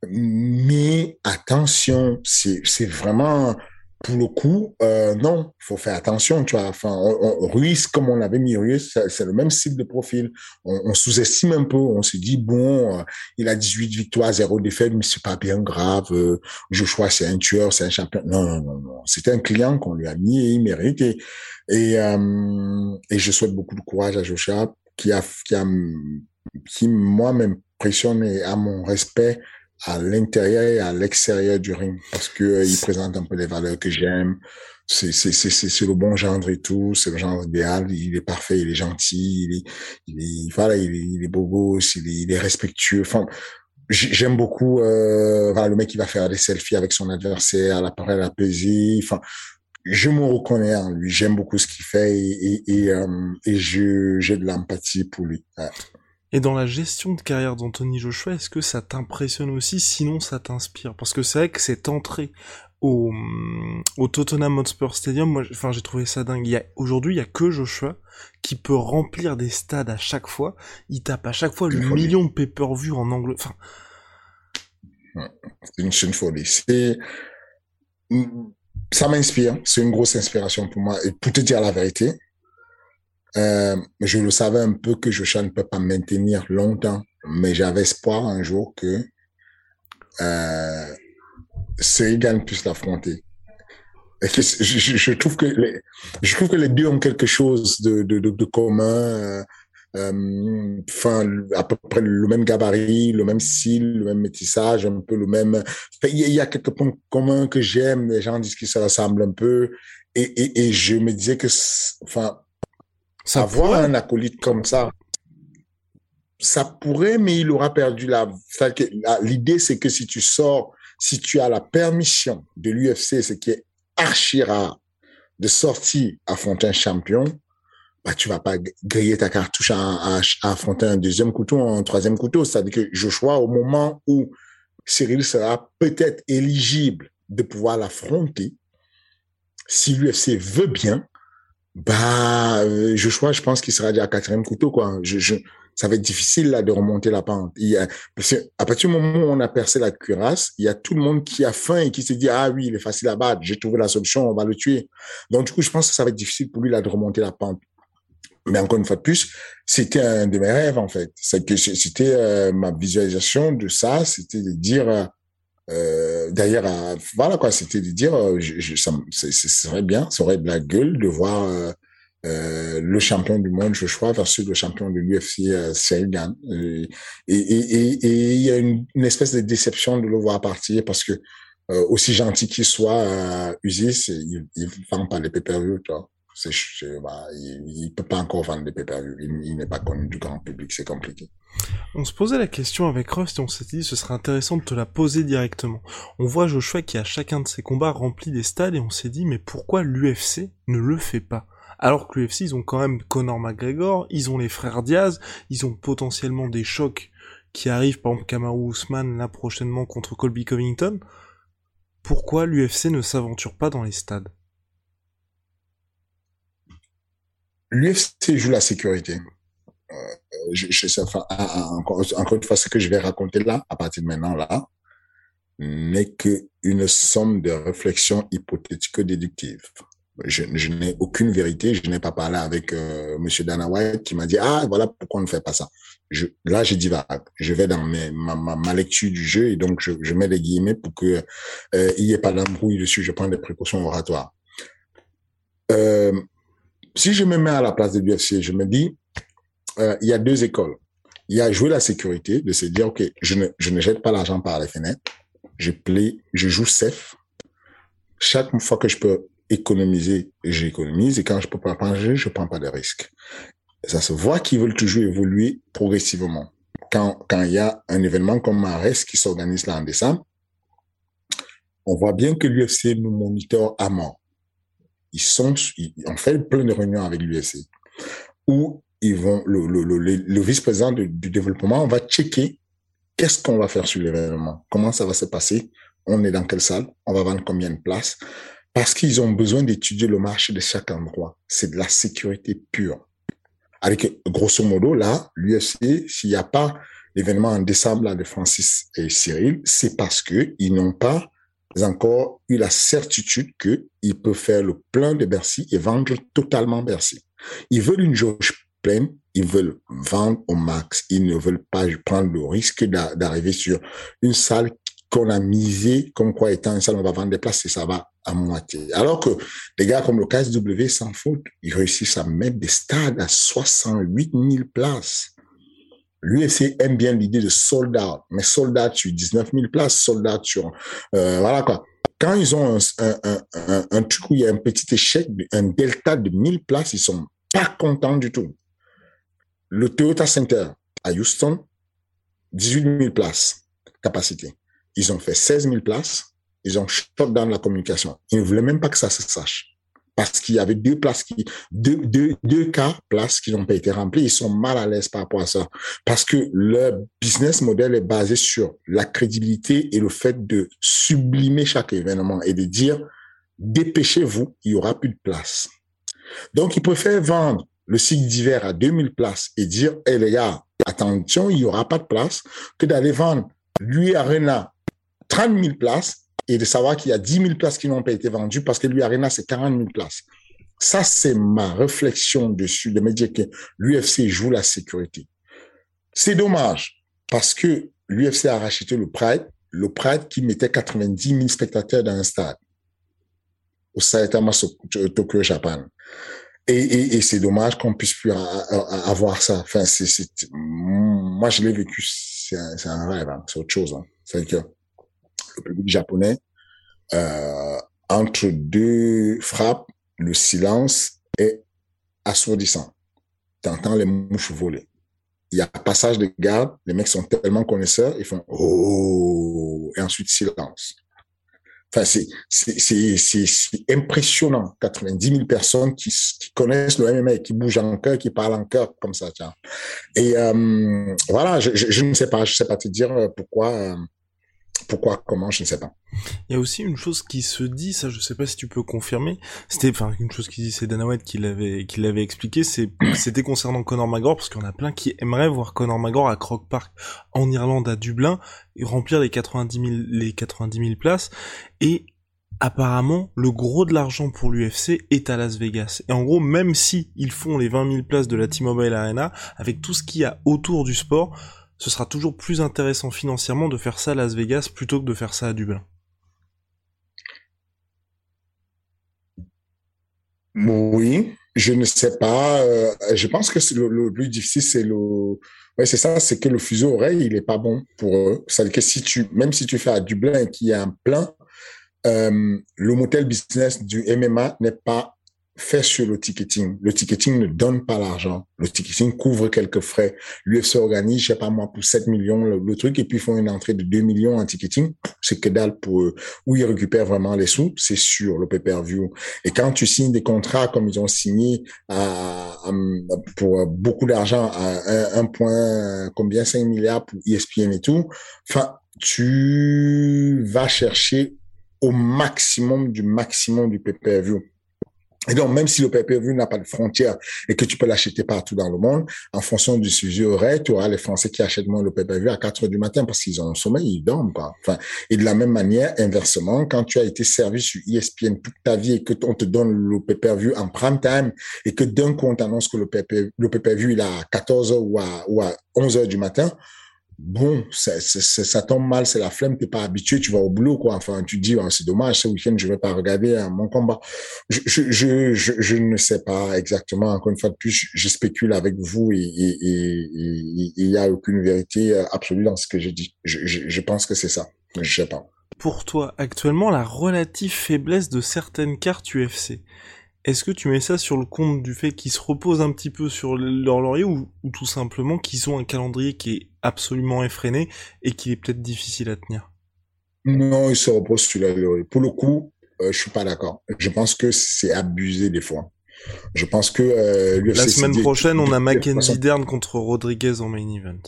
Mais attention, c'est vraiment pour le coup, euh, non, faut faire attention, tu vois. Enfin, on, Ruiz, comme on l'avait mis Ruiz, c'est le même style de profil. On, on sous-estime un peu. On se dit bon, euh, il a 18 victoires, 0 défaites, mais c'est pas bien grave. Euh, Joshua, c'est un tueur, c'est un champion. Non, non, non, non. C'était un client qu'on lui a mis et il mérite. Et, et, euh, et je souhaite beaucoup de courage à Joshua, qui a, qui a, qui moi m'impressionne et a mon respect à l'intérieur et à l'extérieur du ring parce que euh, il présente un peu les valeurs que j'aime. C'est c'est c'est c'est le bon genre et tout, c'est le genre idéal. Il est parfait, il est gentil, il est il est voilà, il est, il beau gosse, il est, il est respectueux. Enfin, j'aime beaucoup euh, voilà le mec qui va faire des selfies avec son adversaire, l'appareil apaisé. Enfin, je me reconnais en lui. J'aime beaucoup ce qu'il fait et et et, euh, et je j'ai de l'empathie pour lui. Et dans la gestion de carrière d'Anthony Joshua, est-ce que ça t'impressionne aussi Sinon, ça t'inspire? Parce que c'est vrai que cette entrée au, au Tottenham Hotspur Stadium, moi, enfin, j'ai trouvé ça dingue. Aujourd'hui, il y a que Joshua qui peut remplir des stades à chaque fois. Il tape à chaque fois le million de pay-per-view en anglais. Enfin, c'est une, une folie. C'est, ça m'inspire. C'est une grosse inspiration pour moi. Et pour te dire la vérité, euh, je le savais un peu que Joshua ne peut pas maintenir longtemps, mais j'avais espoir un jour que euh, puisse l'affronter. Je, trouve que les, je trouve que les deux ont quelque chose de, de, commun. Euh, euh, enfin à peu près le même gabarit, le même style, le même métissage, un peu le même. Il y a quelques points communs que j'aime. Les gens disent qu'ils se ressemblent un peu, et, et je me disais que, enfin, ça avoir un acolyte comme ça, ça pourrait, mais il aura perdu la. L'idée, c'est que si tu sors, si tu as la permission de l'UFC, ce qui est archi rare, de sortir affronter un champion, bah, tu vas pas griller ta cartouche à, à, affronter un deuxième couteau, un troisième couteau. C'est-à-dire que Joshua, au moment où Cyril sera peut-être éligible de pouvoir l'affronter, si l'UFC veut bien, bah, euh, Joshua, je pense qu'il sera déjà à quatrième couteau, quoi. Je, je, ça va être difficile, là, de remonter la pente. Il y a, parce que à partir du moment où on a percé la cuirasse, il y a tout le monde qui a faim et qui se dit, ah oui, il est facile à battre, j'ai trouvé la solution, on va le tuer. Donc, du coup, je pense que ça va être difficile pour lui, là, de remonter la pente. Mais encore une fois de plus, c'était un de mes rêves en fait. C'est que c'était euh, ma visualisation de ça, c'était de dire. Euh, euh D'ailleurs, euh, voilà quoi, c'était de dire, je, je, ça, serait bien, ça aurait de la gueule de voir le champion du monde Joshua versus le champion de l'UFC euh, Et, il y a une, espèce de déception de le voir partir parce que aussi gentil qu'il soit, euh, Usis, il, il vend pas les pay-per-view, c'est, bah, il, peut pas encore vendre des pay il, n'est pas connu du grand public, c'est compliqué. On se posait la question avec Rust et on s'est dit ce serait intéressant de te la poser directement. On voit Joshua qui à chacun de ses combats remplit des stades et on s'est dit mais pourquoi l'UFC ne le fait pas? Alors que l'UFC ils ont quand même Conor McGregor, ils ont les frères Diaz, ils ont potentiellement des chocs qui arrivent par exemple Kamaru Usman là prochainement contre Colby Covington. Pourquoi l'UFC ne s'aventure pas dans les stades? l'UFC joue la sécurité. Euh, je, je sais, enfin, encore, encore une fois, ce que je vais raconter là, à partir de maintenant, là, n'est qu'une somme de réflexions hypothétiques-déductives. Je, je n'ai aucune vérité. Je n'ai pas parlé avec euh, Monsieur Dana White qui m'a dit ah voilà pourquoi on ne fait pas ça. Je, là j'ai dit Je vais dans ma, lecture du jeu et donc je, je mets des guillemets pour que euh, il n'y ait pas d'embrouille dessus. Je prends des précautions oratoires. Euh, si je me mets à la place de l'UFC, je me dis, euh, il y a deux écoles. Il y a jouer la sécurité, de se dire, OK, je ne, je ne jette pas l'argent par les fenêtres. Je je joue safe. Chaque fois que je peux économiser, j'économise. Et quand je peux pas manger, je prends pas de risques. Ça se voit qu'ils veulent toujours évoluer progressivement. Quand, quand il y a un événement comme Mares qui s'organise là en décembre, on voit bien que l'UFC nous moniteur à mort ils sont, ils, on fait plein de réunions avec l'UFC où ils vont, le, le, le, vice-président du, développement, va checker qu'est-ce qu'on va faire sur l'événement, comment ça va se passer, on est dans quelle salle, on va vendre combien de places, parce qu'ils ont besoin d'étudier le marché de chaque endroit. C'est de la sécurité pure. Avec, grosso modo, là, l'UFC, s'il n'y a pas l'événement en décembre là, de Francis et Cyril, c'est parce que ils n'ont pas encore eu la certitude qu'il peut faire le plein de Bercy et vendre totalement Bercy. Ils veulent une jauge ils veulent vendre au max. Ils ne veulent pas prendre le risque d'arriver sur une salle qu'on a misée comme quoi étant une salle, on va vendre des places et ça va à moitié. Alors que des gars comme le KSW sans faute, ils réussissent à mettre des stades à 68 000 places. L'UFC aime bien l'idée de soldat, mais soldat sur 19 000 places, soldat sur... Euh, voilà quoi. Quand ils ont un, truc où il y a un petit échec, un delta de 1000 places, ils sont pas contents du tout. Le Toyota Center à Houston, 18 000 places capacité. Ils ont fait 16 000 places. Ils ont shut dans la communication. Ils ne voulaient même pas que ça se sache. parce qu'il y avait deux places qui, deux, deux, deux cas places qui n'ont pas été remplies. Ils sont mal à l'aise par rapport à ça. Parce que leur business model est basé sur la crédibilité et le fait de sublimer chaque événement et de dire, dépêchez-vous, il y aura plus de place. Donc, ils préfèrent vendre le cycle d'hiver à 2000 places et dire, hé les gars, attention, il y aura pas de place, que d'aller vendre lui Arena 30 000 places et de savoir qu'il y a 10 000 places qui n'ont pas été vendues parce que lui Arena, c'est 40 000 places. Ça, c'est ma réflexion dessus, de me dire que l'UFC joue la sécurité. C'est dommage parce que l'UFC a racheté le Pride, le Pride qui mettait 90 000 spectateurs dans un stade au Saitama Tokyo Japan. Et, et, et c'est dommage qu'on puisse plus avoir ça. Enfin, c'est, c'est, moi, je l'ai vécu, c'est un, rêve, hein. c'est autre chose. Hein. C'est que le public japonais, euh, entre deux frappes, le silence est assourdissant. T'entends les mouches voler. Il y a passage de garde, les mecs sont tellement connaisseurs, ils font oh et ensuite silence. Enfin, c'est, impressionnant. 90 000 personnes qui, qui connaissent le MMA, qui bougent en cœur, qui parlent en cœur comme ça, tiens. Et euh, voilà, je, je, ne sais pas, je sais pas te dire pourquoi. Pourquoi, comment, je ne sais pas. Il y a aussi une chose qui se dit, ça je sais pas si tu peux confirmer, c'était, enfin une chose qui dit, c'est Dana White qui l'avait, qui l'avait expliqué, c'est, c'était concernant Conor McGregor, parce qu'il y en a plein qui aimeraient voir Conor McGregor à Croke Park en Irlande, à Dublin, et remplir les 90 000, les 90 000 places, et apparemment, le gros de l'argent pour l'UFC est à Las Vegas. Et en gros, même si ils font les 20 000 places de la T-Mobile Arena, avec tout ce qu'il y a autour du sport, ce sera toujours plus intéressant financièrement de faire ça à Las Vegas plutôt que de faire ça à Dublin. Oui, je ne sais pas. Euh, je pense que le, plus difficile, c'est le. Ouais, c'est ça, c'est que le fuseau horaire, il est pas bon pour eux. C'est-à-dire que même si tu fais à Dublin et qu'il y a un plein, euh, le modèle business du MMA n'est pas fait sur le ticketing. Le ticketing ne donne pas l'argent. Le ticketing couvre quelques frais. L'UFC organise, je sais pas moi, pour 7 millions le, truc, et puis ils font une entrée de 2 millions en ticketing. C'est que dalle pour eux. Où ils récupèrent vraiment les sous, c'est sur le pay-per-view. Et quand tu signes des contrats comme ils ont signé à, pour beaucoup d'argent à un, point, combien, 5 milliards pour ESPN et tout, enfin, tu vas chercher au maximum du maximum du pay-per-view. Et donc, même si le pay-per-view n'a pas de frontières et que tu peux l'acheter partout dans le monde, en fonction du sujet horaire, tu auras les Français qui achètent moins le pay-per-view à 4 heures du matin parce qu'ils ont un sommeil, ils dorment pas. Enfin, et de la même manière, inversement, quand tu as été servi sur ESPN toute ta vie et que on te donne le pay-per-view en prime time et que d'un coup on t'annonce que le pay-per-view il est à 14 heures ou à, ou à 11 heures du matin, bon, ça, tombe mal, c'est la flemme, t'es pas habitué, tu vas au boulot, quoi. Enfin, tu te dis, oh, c'est dommage, ce week-end, je vais pas regarder hein, mon combat. Je, ne sais pas exactement, encore une fois de plus, je spécule avec vous et il et, y a aucune vérité absolue dans ce que je dis. Je, pense que c'est ça. Je sais pas. Pour toi, actuellement, la relative faiblesse de certaines cartes UFC, est-ce que tu mets ça sur le compte du fait qu'ils se reposent un petit peu sur leur laurier ou tout simplement qu'ils ont un calendrier qui est absolument effréné et qui est peut-être difficile à tenir Non, ils se reposent sur laurier. Pour le coup, euh, je suis pas d'accord. Je pense que c'est abusé des fois. Je pense que euh, la semaine prochaine, on a Mackenzie Dern contre Rodriguez en main event.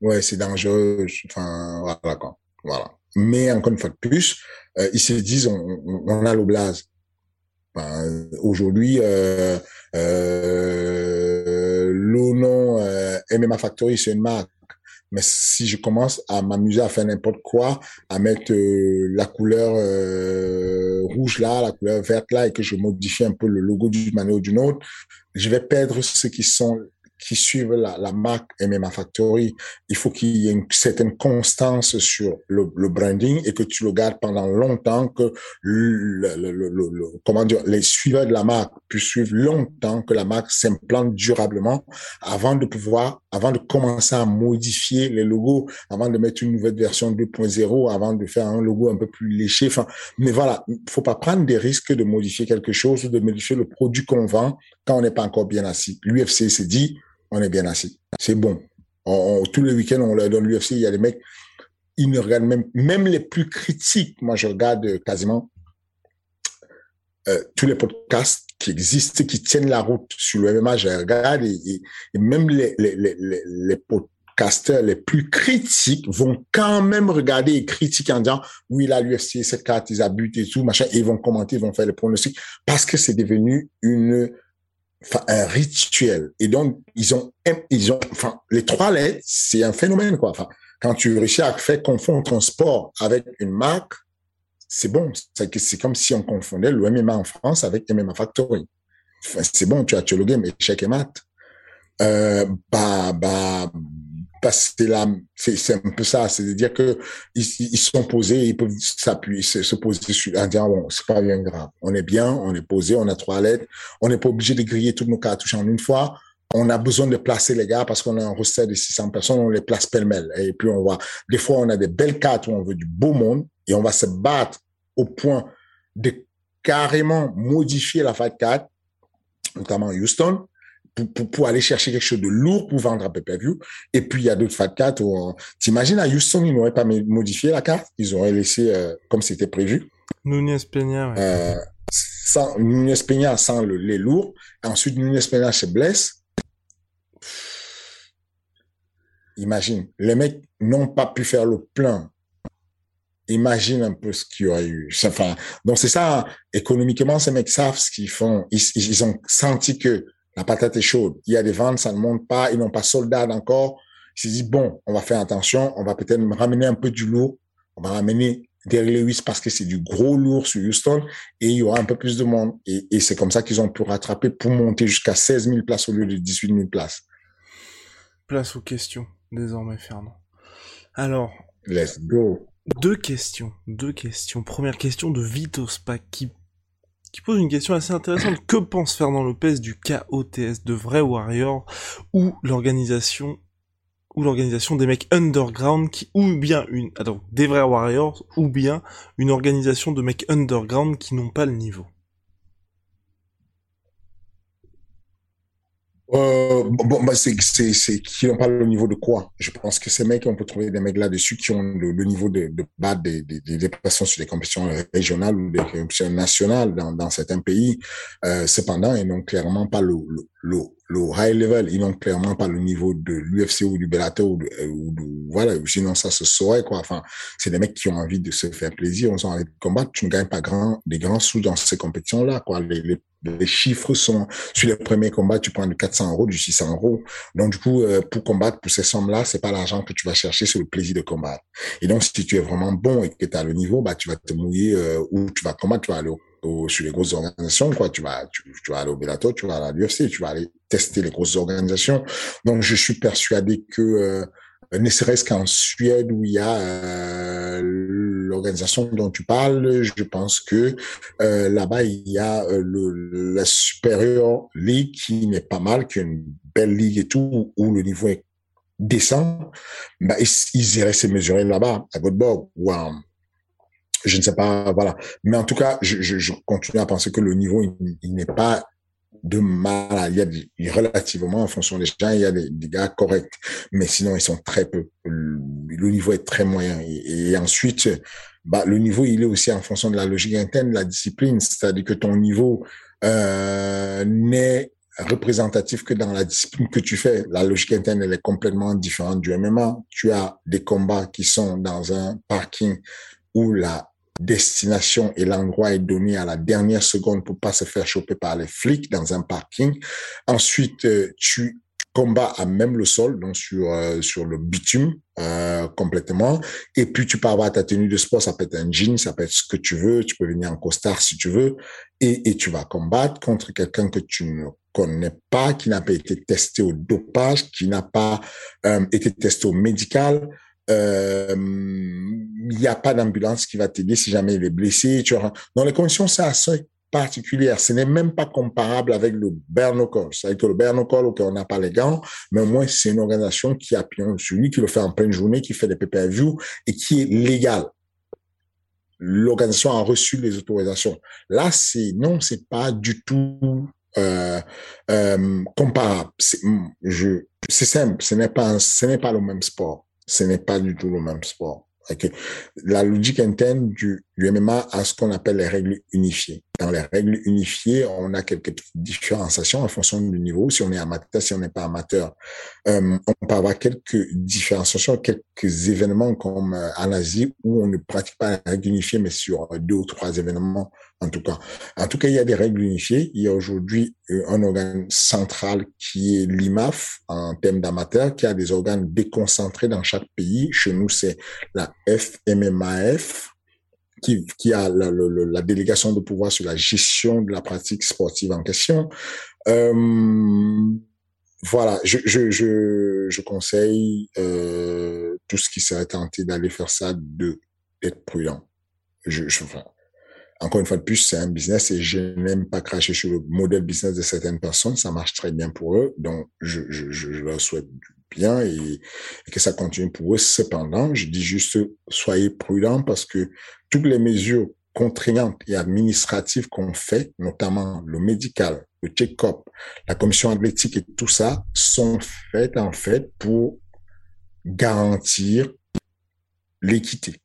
Ouais, c'est dangereux. Enfin, voilà quoi. Voilà. Mais encore une fois de plus, euh, ils se disent on, on a l'oblase. Ben, Aujourd'hui, euh, le nom euh, MMA Factory, c'est une marque. Mais si je commence à m'amuser à faire n'importe quoi, à mettre euh, la couleur euh, rouge là, la couleur verte là, et que je modifie un peu le logo d'une manière ou d'une autre, je vais perdre ceux qui sont qui suivent la, la marque MMA Factory, il faut qu'il y ait une certaine constance sur le, le, branding et que tu le gardes pendant longtemps, que le, le, le, comment dire, les suiveurs de la marque puissent suivre longtemps, que la marque s'implante durablement avant de pouvoir, avant de commencer à modifier les logos, avant de mettre une nouvelle version 2.0, avant de faire un logo un peu plus léché. Enfin, mais voilà, il faut pas prendre des risques de modifier quelque chose ou de modifier le produit qu'on vend quand on n'est pas encore bien assis. L'UFC s'est dit, on est bien assis. C'est bon. tous les week-ends, on donne l'UFC. Il y a des mecs, ils ne regardent même, même les plus critiques. Moi, je regarde quasiment. euh, tous les podcasts qui existent, qui tiennent la route sur le MMA, je regarde et, même les, les, les, podcasters les plus critiques vont quand même regarder et critiquer en disant oui, là, l'UFC, cette carte, ils abusent et tout, machin, et ils vont commenter, ils vont faire les pronostics parce que c'est devenu une, un rituel. Et donc, ils ont, ils ont, les trois lettres, c'est un phénomène, quoi. Quand tu réussis à faire confondre ton sport avec une marque, c'est bon. C'est comme si on confondait le MMA en France avec MMA Factory. C'est bon, tu as, le game, échec et mat. Euh, bah, bah, c'est là, c'est un peu ça. C'est-à-dire que ils, ils sont posés, ils peuvent s'appuyer, se, se, poser sur, en disant bon, c'est pas bien grave. On est bien, on est posé, on a trois lettres. On n'est pas obligé de griller toutes nos cartouches en une fois on a besoin de placer les gars parce qu'on a un roster de 600 personnes, on les place pêle-mêle. Et puis on voit, des fois on a des belles cartes où on veut du beau monde et on va se battre au point de carrément modifier la fight card, notamment Houston, pour, pour, pour, aller chercher quelque chose de lourd pour vendre à pay-per-view. Et puis, il y a d'autres fight cards où, t'imagines, à Houston, ils n'auraient pas modifié la carte, ils auraient laissé euh, comme c'était prévu. Nunez Peña, ouais. euh, sans, Nunez Peña sans le, les lourds. Ensuite, Nunez Peña se blesse. Imagine, les mecs n'ont pas pu faire le plein imagine un peu ce qu'il y aurait eu. Enfin, donc c'est ça, économiquement, ces mecs savent ce qu'ils font. Ils, ils, ont senti que la patate est chaude. Il y a des ventes, ça ne monte pas, ils n'ont pas soldats encore. Ils se disent, bon, on va faire attention, on va peut-être ramener un peu du lourd, on va ramener Derrick Lewis parce que c'est du gros lourd sur Houston et il y aura un peu plus de monde. Et, et c'est comme ça qu'ils ont pu rattraper pour monter jusqu'à 16 000 places au lieu de 18 000 places. Place aux questions, désormais, Fernand. Alors. Let's go. Deux questions, deux questions. Première question de Vito Spack qui, qui pose une question assez intéressante. Que pense Fernand Lopez du KOTS de Vrai Warrior ou l'organisation ou l'organisation des mecs underground qui ou bien une attends des vrais warriors ou bien une organisation de mecs underground qui n'ont pas le niveau? Euh, bon, bah c'est c'est c'est qui n'ont pas le niveau de quoi? Je pense que ces mecs, on peut trouver des mecs là-dessus qui ont le, niveau de, bas des, des, des déplacements sur des compétitions régionales ou des compétitions nationales dans, dans certains pays. Euh, cependant, ils n'ont clairement pas le, le, le, high level. Ils n'ont clairement pas le niveau de l'UFC ou du Bellator ou, de, ou de, voilà. Sinon, ça se saurait quoi. Enfin, c'est des mecs qui ont envie de se faire plaisir. On s'en envie de combattre. Tu ne gagnes pas grand des grands sous dans ces compétitions-là quoi. Les, les les chiffres sont sur les premiers combats, tu prends du 400 euros, du 600 euros. Donc du coup, euh, pour combattre pour ces sommes-là, c'est pas l'argent que tu vas chercher, c'est le plaisir de combattre. Et donc si tu es vraiment bon et que tu as le niveau, bah tu vas te mouiller euh, ou tu vas combattre, tu vas aller au, sur les grosses organisations, quoi. Tu vas tu, tu vas aller au Bellator, tu vas aller à l'UFC, tu vas aller tester les grosses organisations. Donc je suis persuadé que euh, ne serait-ce qu'en Suède où il y a euh, l'organisation dont tu parles, je pense que euh, là-bas il y a euh, la Superior League qui n'est pas mal, qui est une belle ligue et tout, où le niveau est décent. Bah, ils, iraient se mesurer là-bas, à Göteborg, ou à, je ne sais pas, voilà. Mais en tout cas, je, continue à penser que le niveau, il n'est pas de mal. Il y a des, relativement, en fonction des gens, il y a des, gars corrects. Mais sinon, ils sont très peu. Le niveau est très moyen. Et, et, ensuite, bah, le niveau, il est aussi en fonction de la logique interne, de la discipline. C'est-à-dire que ton niveau euh, n'est représentatif que dans la discipline que tu fais. La logique interne, elle est complètement différente du MMA. Tu as des combats qui sont dans un parking où la destination et l'endroit est donné à la dernière seconde pour pas se faire choper par les flics dans un parking. Ensuite, euh, tu combats à même le sol, donc sur euh, sur le bitume euh, complètement. Et puis tu peux avoir ta tenue de sport, ça peut être un jean, ça peut être ce que tu veux. Tu peux venir en costard si tu veux, et, et tu vas combattre contre quelqu'un que tu ne connais pas, qui n'a pas été testé au dopage, qui n'a pas euh, été testé au médical il n'y a pas d'ambulance qui va t'aider si jamais il est blessé. Dans les conditions, c'est assez particulière. Ce n'est même pas comparable avec le Bernocol. C'est-à-dire que le Bernocol, ok, on n'a pas les gants, mais au moins, c'est une organisation qui appuie sur lui, qui le fait en pleine journée, qui fait des pay-per-view et qui est légal. L'organisation a reçu les autorisations. Là, c'est, non, c'est pas du tout, euh, euh, comparable. C'est simple. Ce n'est pas, ce n'est pas le même sport ce n'est pas du tout le même sport. La logique interne du, du MMA a ce qu'on appelle les règles unifiées. Dans les règles unifiées, on a quelques différenciations en fonction du niveau, si on est amateur, si on n'est pas amateur. Euh, on peut avoir quelques différenciations, quelques événements comme euh, en Asie où on ne pratique pas les règles unifiées, mais sur deux ou trois événements en tout cas. En tout cas, il y a des règles unifiées. Il y a aujourd'hui euh, un organe central qui est l'IMAF en termes d'amateurs, qui a des organes déconcentrés dans chaque pays. Chez nous, c'est la FMMAF, qui, a la, délégation de pouvoir sur la gestion de la pratique sportive en question. Euh, voilà, je, je, je, je conseille euh, tout ce qui serait tenté d'aller faire ça de d'être prudent. Je, encore une fois de plus, c'est un business et je n'aime pas cracher sur le modèle business de certaines personnes. Ça marche très bien pour eux. Donc, je, je, leur souhaite bien et, que ça continue pour eux. Cependant, je dis juste, soyez prudents parce que toutes les mesures contraignantes et administratives qu'on fait, notamment le médical, le check-up, la commission athlétique et tout ça, sont faites en fait pour garantir l'équité.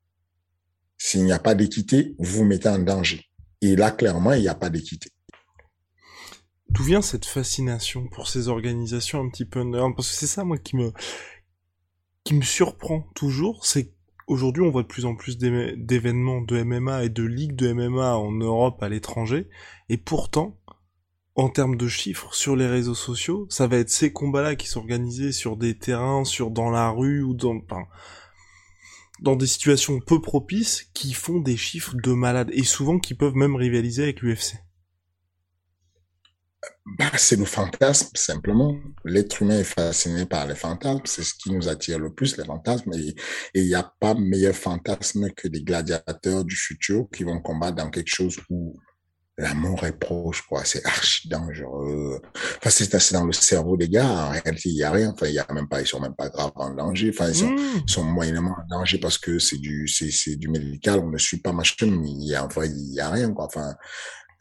S'il n'y a pas d'équité, vous mettez en danger. Et là, clairement, il n'y a pas d'équité. D'où vient cette fascination pour ces organisations un petit peu Parce que c'est ça, moi, qui me, qui me surprend toujours, c'est qu'aujourd'hui, on voit de plus en plus d'événements de MMA et de ligues de MMA en Europe, à l'étranger, et pourtant, en termes de chiffres sur les réseaux sociaux, ça va être ces combats-là qui sont organisés sur des terrains, sur dans la rue ou dans, dans des situations peu propices qui font des chiffres de malades et souvent qui peuvent même rivaliser avec l'UFC. Bah, c'est le fantasme, simplement. L'être humain est fasciné par les fantasmes. C'est ce qui nous attire le plus, les fantasmes. Et il n'y a pas meilleur fantasme que des gladiateurs du futur qui vont combattre dans quelque chose où l'amour est proche, quoi. C'est archi dangereux. Enfin, c'est dans le cerveau des gars. En réalité, il y a rien. Enfin, il y a même pas, ils sont même pas grave en danger. Enfin, ils sont, mmh. sont moyennement en danger parce que c'est du, c'est, c'est du médical. On ne suit pas machin, mais il y a, enfin, il y a rien, quoi. Enfin,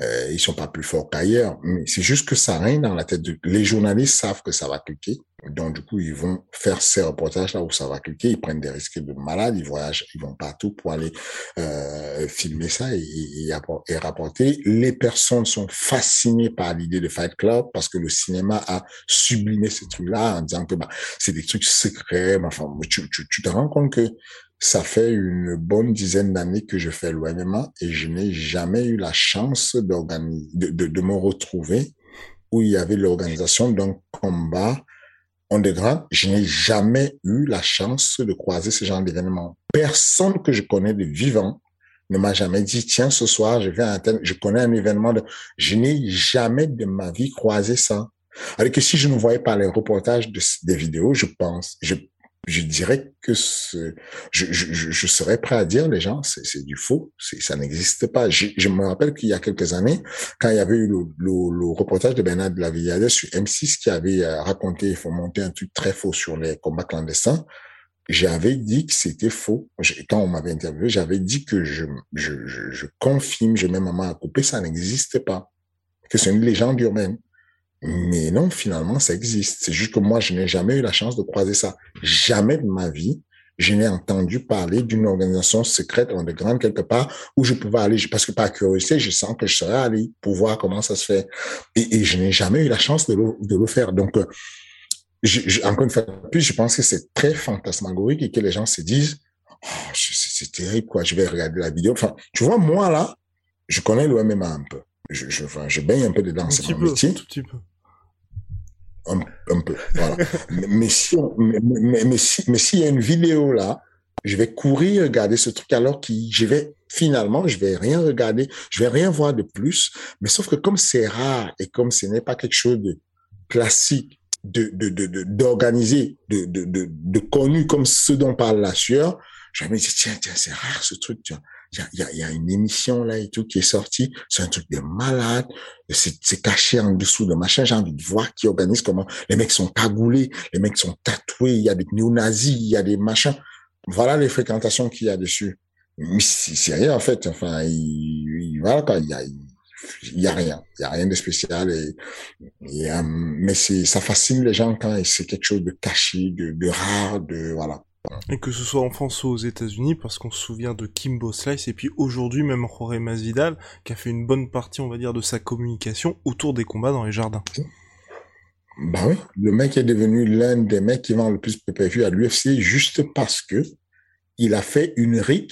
euh, ils sont pas plus forts qu'ailleurs. Mais c'est juste que ça règne dans la tête de, les journalistes savent que ça va cliquer. Donc, du coup, ils vont faire ces reportages là où ça va cliquer. Ils prennent des risques de malades. Ils voyagent, ils vont partout pour aller euh, filmer ça et, et, et, rapporter. Les personnes sont fascinées par l'idée de Fight Club parce que le cinéma a sublimé ces trucs-là en disant que bah, c'est des trucs secrets. Enfin, tu, tu, tu te rends compte que ça fait une bonne dizaine d'années que je fais l'OMMA et je n'ai jamais eu la chance d'organiser, de, de me retrouver où il y avait l'organisation d'un combat underground, je n'ai jamais eu la chance de croiser ce genre d'événement. Personne que je connais de vivant ne m'a jamais dit, tiens, ce soir, je vais à tel, je connais un événement de, je n'ai jamais de ma vie croisé ça. Alors que si je ne voyais pas les reportages de, des vidéos, je pense, je je dirais que je, je, je, serais prêt à dire, les gens, c'est du faux, ça n'existe pas. Je, je, me rappelle qu'il y a quelques années, quand il y avait eu le, le, le reportage de Bernard de la Villade sur M6 qui avait euh, raconté, faut monter un truc très faux sur les combats clandestins, j'avais dit que c'était faux. Quand on m'avait interviewé, j'avais dit que je, je, je, je confirme, j'ai même maman à couper, ça n'existe pas. Que c'est une légende urbaine. Mais non, finalement, ça existe. C'est juste que moi, je n'ai jamais eu la chance de croiser ça. Jamais de ma vie, je n'ai entendu parler d'une organisation secrète de grande quelque part où je pouvais aller, parce que par curiosité, je sens que je serais allé pour voir comment ça se fait. Et, je n'ai jamais eu la chance de le, de faire. Donc, euh, encore une fois plus, je pense que c'est très fantasmagorique et que les gens se disent, oh, c'est terrible, quoi, je vais regarder la vidéo. Enfin, tu vois, moi, là, je connais le MMA un peu je, je, enfin, je baigne un peu dedans, c'est mon métier. Un petit peu. Un, un peu, voilà. mais, si mais, mais, mais, si, mais s'il y a une vidéo là, je vais courir regarder ce truc alors que je vais finalement, je vais rien regarder, je vais rien voir de plus. Mais sauf que comme c'est rare et comme ce n'est pas quelque chose de classique, de de d'organisé, de, de, de, de, connu comme ce dont parle la sueur, je me dire tiens tiens c'est rare ce truc, tiens il y a, y, a, une émission là et tout qui est sortie, c'est un truc de malade, c'est caché en dessous de machin, j'ai envie de voir qui organise comment, les mecs sont cagoulés, les mecs sont tatoués, il y a des néo-nazis, il y a des machins, voilà les fréquentations qu'il y a dessus. Mais c'est rien en fait, enfin, il, voilà quoi, il y a, il y a rien, il y a rien de spécial. Et, et euh, mais c'est ça fascine les gens quand c'est quelque chose de caché, de, de rare, de voilà. Et que ce soit en France ou aux États-Unis, parce qu'on se souvient de Kimbo Slice, et puis aujourd'hui même Jorge Masvidal, qui a fait une bonne partie, on va dire, de sa communication autour des combats dans les jardins. Bah oui, le mec est devenu l'un des mecs qui vend le plus de pay à l'UFC juste parce que il a fait une rix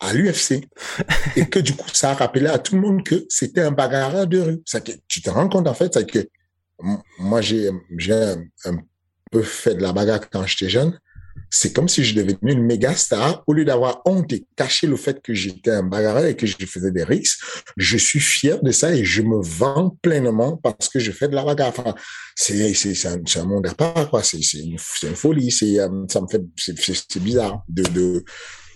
à l'UFC. et que du coup, ça a rappelé à tout le monde que c'était un bagarreur de rue. Ça, tu te rends compte, en fait, c'est que moi, j'ai, j'ai un, peu fait de la bagarre quand j'étais jeune. C'est comme si je devenais une méga star. Au lieu d'avoir honte et cacher le fait que j'étais un bagarreur et que je faisais des risques, je suis fier de ça et je me vends pleinement parce que je fais de la bagarre. Enfin, c'est, c'est, c'est, un, monde à part, quoi. C'est, c'est, une, c'est une folie. C'est, euh, ça me fait, c'est, c'est bizarre de, de,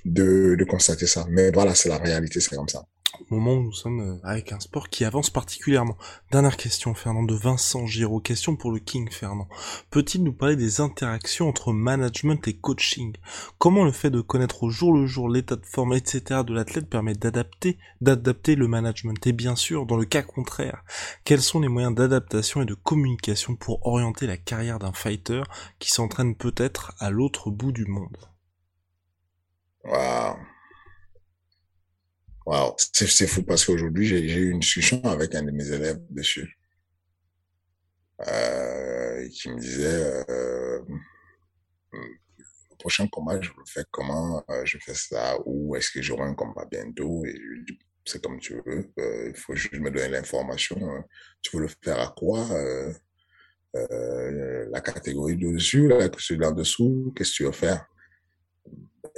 de, de constater ça. Mais voilà, c'est la réalité, c'est comme ça moment où nous sommes euh, avec un sport qui avance particulièrement. Dernière question, Fernand, de Vincent Giraud. Question pour le King, Fernand. Peut-il nous parler des interactions entre management et coaching? Comment le fait de connaître au jour le jour l'état de forme, etc. de l'athlète permet d'adapter, d'adapter le management? Et bien sûr, dans le cas contraire, quels sont les moyens d'adaptation et de communication pour orienter la carrière d'un fighter qui s'entraîne peut-être à l'autre bout du monde? Wow, c'est fou parce qu'aujourd'hui, j'ai eu une discussion avec un de mes élèves dessus. Euh, qui me disait, euh, le prochain combat, je le fais comment, euh, je fais ça, ou est-ce que j'aurai un combat bientôt, et je lui c'est comme tu veux, euh, il faut juste me donner l'information, tu veux le faire à quoi, euh, euh, la catégorie dessus, là, celui là dessous, qu'est-ce que tu veux faire?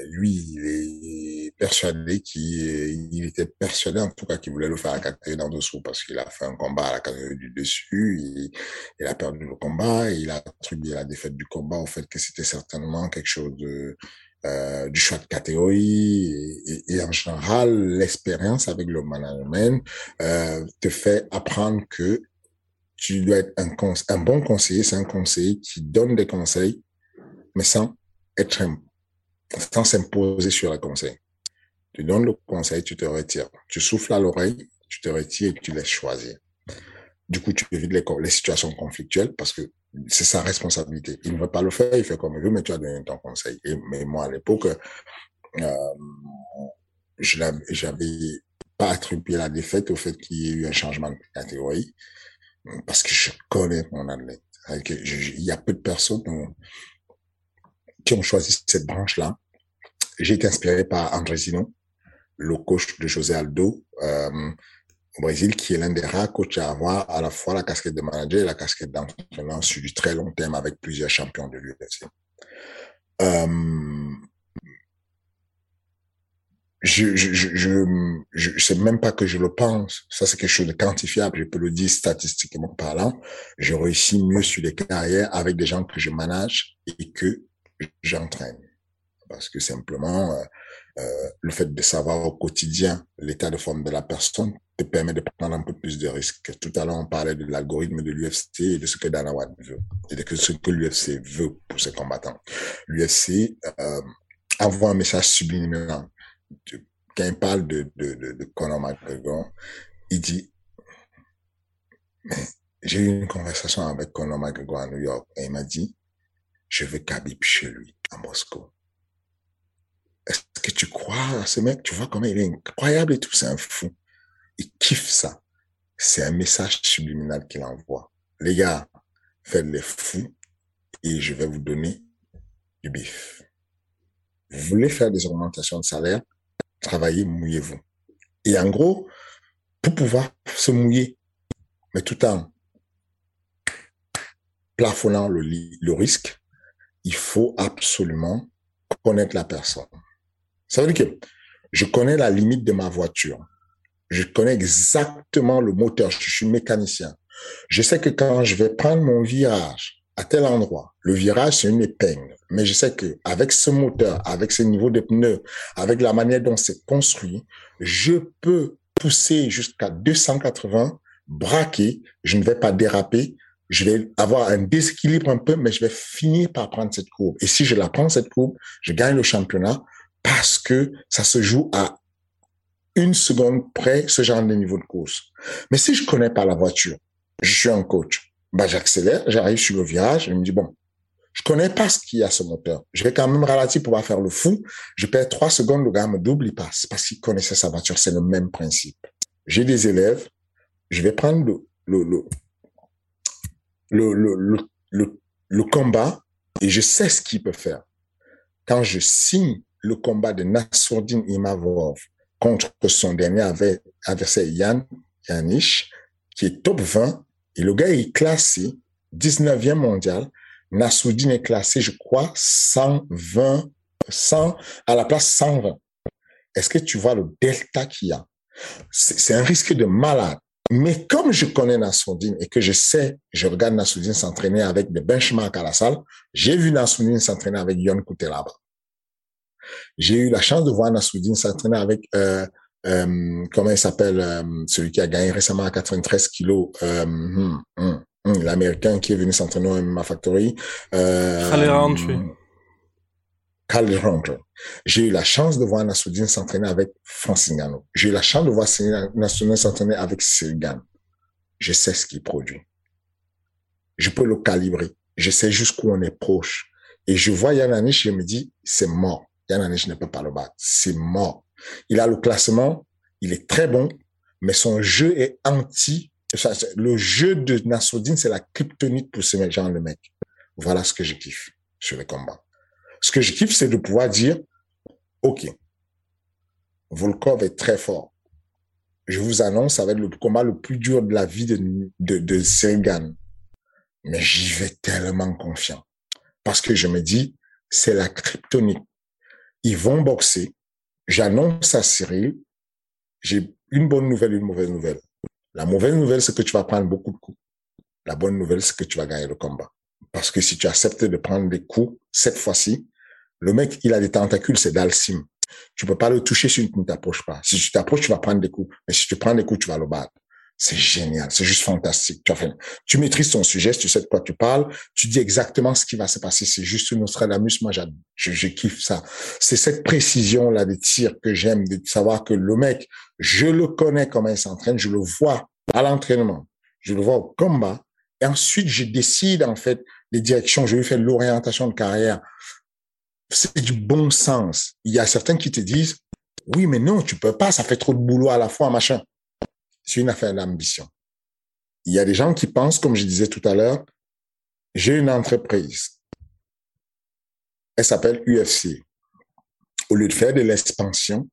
Lui, il est persuadé qu'il il était persuadé en tout cas qu'il voulait le faire à la catégorie d'en dessous parce qu'il a fait un combat à la catégorie du dessus, il, il a perdu le combat, et il a attribué la défaite du combat au fait que c'était certainement quelque chose de euh, du choix de catégorie et, et en général l'expérience avec le management euh, te fait apprendre que tu dois être un, un bon conseiller, c'est un conseiller qui donne des conseils mais sans être un sans s'imposer sur le conseil. Tu donnes le conseil, tu te retires. Tu souffles à l'oreille, tu te retires et tu laisses choisir. Du coup, tu évites les, situations conflictuelles parce que c'est sa responsabilité. Il ne veut pas le faire, il fait comme il veut, mais tu as donné ton conseil. Et, mais moi, à l'époque, euh, je n'avais pas attribué la défaite au fait qu'il y ait eu un changement de catégorie parce que je connais mon athlète. Il y a peu de personnes qui ont choisi cette branche-là. J'ai été inspiré par André Zino, le coach de José Aldo euh, au Brésil, qui est l'un des rares coachs à avoir à la fois la casquette de manager et la casquette d'entraîneur sur du très long terme avec plusieurs champions de l'UFC. Euh, je, je, je, je, sais même pas que je le pense. Ça, c'est quelque chose de quantifiable. Je peux le dire statistiquement parlant. Je réussis mieux sur les carrières avec des gens que je manage et que j'entraîne. Parce que simplement, euh, euh, le fait de savoir au quotidien l'état de forme de la personne te permet de prendre un peu plus de risques. Tout à l'heure, on parlait de l'algorithme de l'UFC et de ce que Dana White veut et de ce que l'UFC veut pour ses combattants. L'UFC euh, envoie un message subliminal. Quand il parle de, de, de, de Conor McGregor, il dit, j'ai eu une conversation avec Conor McGregor à New York et il m'a dit, je veux Khabib chez lui, à Moscou. Est-ce que tu crois à ce mec? Tu vois comment il est incroyable et tout, c'est un fou. Il kiffe ça. C'est un message subliminal qu'il envoie. Les gars, faites les fous et je vais vous donner du bif. Vous voulez faire des augmentations de salaire? Travaillez, mouillez-vous. Et en gros, pour pouvoir se mouiller, mais tout en plafonnant le, le risque, il faut absolument connaître la personne. Ça veut dire que je connais la limite de ma voiture. Je connais exactement le moteur. Je suis mécanicien. Je sais que quand je vais prendre mon virage à tel endroit, le virage, c'est une épingle. Mais je sais que avec ce moteur, avec ce niveau de pneus, avec la manière dont c'est construit, je peux pousser jusqu'à 280, braquer, je ne vais pas déraper, je vais avoir un déséquilibre un peu, mais je vais finir par prendre cette courbe. Et si je la prends, cette courbe, je gagne le championnat parce que ça se joue à une seconde près, ce genre de niveau de course. Mais si je connais pas la voiture, je suis un coach, bah, j'accélère, j'arrive sur le virage, je me dis, bon, Je connais pas ce qu'il y a ce moteur. Je vais quand même ralentir pour faire le fou. Je perds trois secondes, le gars me double, il passe. Parce qu'il connaissait sa voiture. C'est le même principe. J'ai des élèves. Je vais prendre le, le, le, le, le, le, le combat et je sais ce qu'il peut faire. Quand je signe le combat de Nassourdine Imavov contre son dernier adversaire Yann Yanish, qui est top 20, et le gars est classé 19e mondial. Nassourdine est classé, je crois, 120, 100, à la place 120. Est-ce que tu vois le delta qu'il y a? C'est un risque de malade. Mais comme je connais Nassoudine et que je sais, je regarde Nassoudine s'entraîner avec des benchmarks à la salle, j'ai vu Nassoudine s'entraîner avec Yon Koutelaba. J'ai eu la chance de voir Nassoudine s'entraîner avec, euh, euh, comment il s'appelle, euh, celui qui a gagné récemment à 93 kilos, euh, hum, hum, hum, l'américain qui est venu s'entraîner au MMA Factory. Euh, j'ai eu la chance de voir Nassoudine s'entraîner avec Francine Gano. J'ai eu la chance de voir Nassoudine s'entraîner avec Sirigan. Je sais ce qu'il produit. Je peux le calibrer. Je sais jusqu'où on est proche. Et je vois Yann Anish, je me dis, c'est mort. Yann Anish ne peut pas le battre. C'est mort. Il a le classement. Il est très bon, mais son jeu est anti. Le jeu de Nassoudine, c'est la kryptonite pour ce genre de mec. Voilà ce que je kiffe sur les combats. Ce que je kiffe, c'est de pouvoir dire, OK, Volkov est très fort. Je vous annonce, ça va être le combat le plus dur de la vie de, de, de Mais j'y vais tellement confiant. Parce que je me dis, c'est la kryptonite. Ils vont boxer. J'annonce à Cyril, j'ai une bonne nouvelle, une mauvaise nouvelle. La mauvaise nouvelle, c'est que tu vas prendre beaucoup de coups. La bonne nouvelle, c'est que tu vas gagner le combat. Parce que si tu acceptes de prendre des coups, cette fois-ci, le mec, il a des tentacules, c'est Dalsim. Tu peux pas le toucher si tu ne t'approches pas. Si tu t'approches, tu vas prendre des coups. Mais si tu prends des coups, tu vas le battre. C'est génial. C'est juste fantastique. Tu, tu maîtrises ton sujet, tu sais de quoi tu parles. Tu dis exactement ce qui va se passer. C'est juste une Nostradamus. Moi, je, je kiffe ça. C'est cette précision-là des tirs que j'aime, de savoir que le mec, je le connais comment il s'entraîne. Je le vois à l'entraînement. Je le vois au combat. Et ensuite, je décide, en fait, les directions. Je lui fais l'orientation de carrière c'est du bon sens. Il y a certains qui te disent, oui, mais non, tu peux pas, ça fait trop de boulot à la fois, machin. C'est une affaire d'ambition. Il y a des gens qui pensent, comme je disais tout à l'heure, j'ai une entreprise. Elle s'appelle UFC. Au lieu de faire de l'expansion,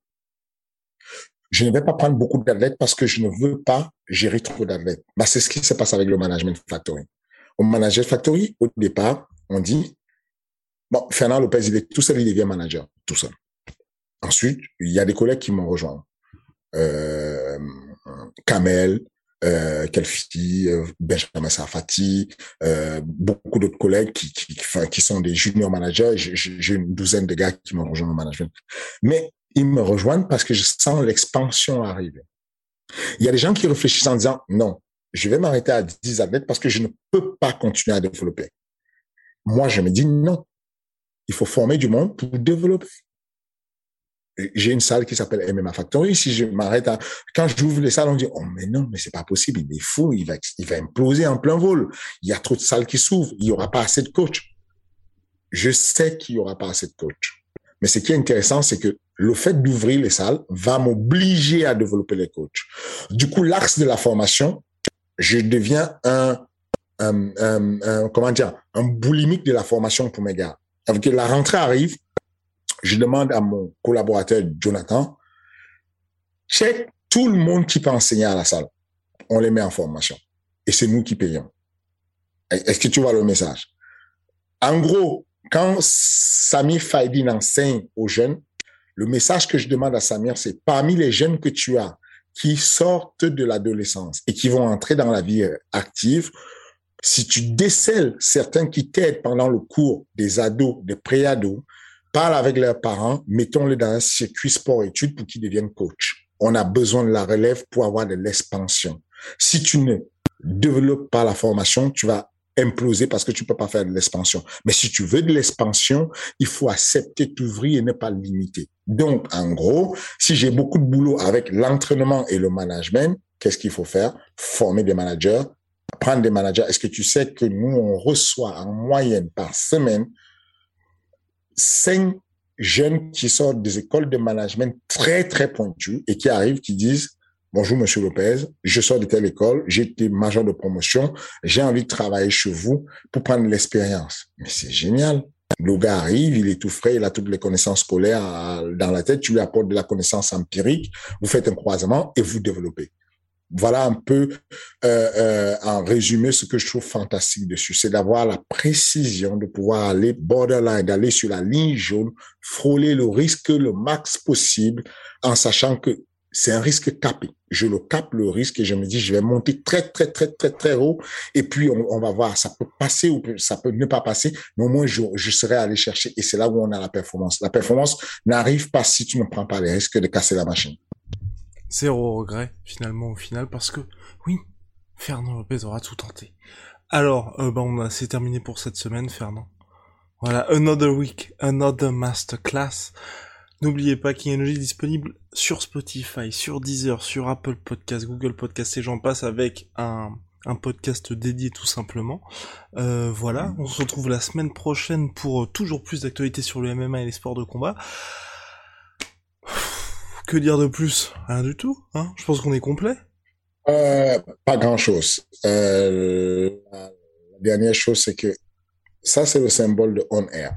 je ne vais pas prendre beaucoup d'athlètes parce que je ne veux pas gérer trop d'athlètes. Bah, c'est ce qui se passe avec le Management Factory. Au Management Factory, au départ, on dit, Bon, Fernand Lopez, il est tout seul, il devient manager, tout seul. Ensuite, il y a des collègues qui m'ont rejoint. Euh, Kamel, euh, Kelfi, euh, Benjamin Safati, euh, beaucoup d'autres collègues qui, qui, qui, sont des junior managers. J'ai une douzaine de gars qui m'ont rejoint au management. Mais ils me rejoignent parce que je sens l'expansion arriver. Il y a des gens qui réfléchissent en disant, non, je vais m'arrêter à 10 athlètes parce que je ne peux pas continuer à développer. Moi, je me dis non, il faut former du monde pour développer. J'ai une salle qui s'appelle MMA Factory. Si je m'arrête à, quand j'ouvre les salles, on dit, oh, mais non, mais c'est pas possible. Il est fou. Il va, il va imploser en plein vol. Il y a trop de salles qui s'ouvrent. Il y aura pas assez de coachs. Je sais qu'il y aura pas assez de coachs. Mais ce qui est intéressant, c'est que le fait d'ouvrir les salles va m'obliger à développer les coachs. Du coup, l'axe de la formation, je deviens un, un, comment dire, un boulimique de la formation pour mes gars. Donc, la rentrée arrive, je demande à mon collaborateur Jonathan, check tout le monde qui peut enseigner à la salle. On les met en formation. Et c'est nous qui payons. Est-ce que tu vois le message? En gros, quand Samir Faidin enseigne aux jeunes, le message que je demande à Samir, c'est parmi les jeunes que tu as qui sortent de l'adolescence et qui vont entrer dans la vie active, si tu décèles certains qui t'aident pendant le cours des ados, des pré-ados, parle avec leurs parents, mettons-les dans un circuit sport-études pour qu'ils deviennent coach. On a besoin de la relève pour avoir de l'expansion. Si tu ne développes pas la formation, tu vas imploser parce que tu peux pas faire de l'expansion. Mais si tu veux de l'expansion, il faut accepter t'ouvrir et ne pas limiter. Donc, en gros, si j'ai beaucoup de boulot avec l'entraînement et le management, qu'est-ce qu'il faut faire? Former des managers, prendre des managers. Est-ce que tu sais que nous, on reçoit en moyenne par semaine cinq jeunes qui sortent des écoles de management très, très pointues et qui arrivent, qui disent, Bonjour, Monsieur Lopez. Je sors de telle école. Été major de promotion. J'ai envie de travailler chez vous pour prendre l'expérience. Mais c'est génial. Le gars arrive, il est tout frais, il a toutes les connaissances scolaires euh, dans la tête. Tu lui apportes de la connaissance empirique. Vous faites un croisement et vous développez. Voilà un peu euh, euh, en résumé ce que je trouve fantastique dessus, c'est d'avoir la précision de pouvoir aller borderline, d'aller sur la ligne jaune, frôler le risque le max possible en sachant que c'est un risque capé. Je le capte le risque et je me dis, je vais monter très, très, très, très, très haut. Et puis, on, va voir, ça peut passer ou ça peut ne pas passer, mais au moins, je, je serai allé chercher. Et c'est là où on a la performance. La performance n'arrive pas si tu ne prends pas les risques de casser la machine. Zéro regret, finalement, au final, parce que, oui, Fernand Lopez aura tout tenté. Alors, euh, bah, on a, c'est terminé pour cette semaine, Fernand. Voilà, another week, another masterclass. N'oubliez pas qu'Energy est disponible sur Spotify, sur Deezer, sur Apple Podcast, Google Podcast et j'en passe avec un, un podcast dédié tout simplement. Euh, voilà, on se retrouve la semaine prochaine pour euh, toujours plus d'actualités sur le MMA et les sports de combat. Que dire de plus? Rien du tout, hein? Je pense qu'on est complet. Euh, pas grand-chose. Euh, la dernière chose, c'est que ça, c'est le symbole de On Air.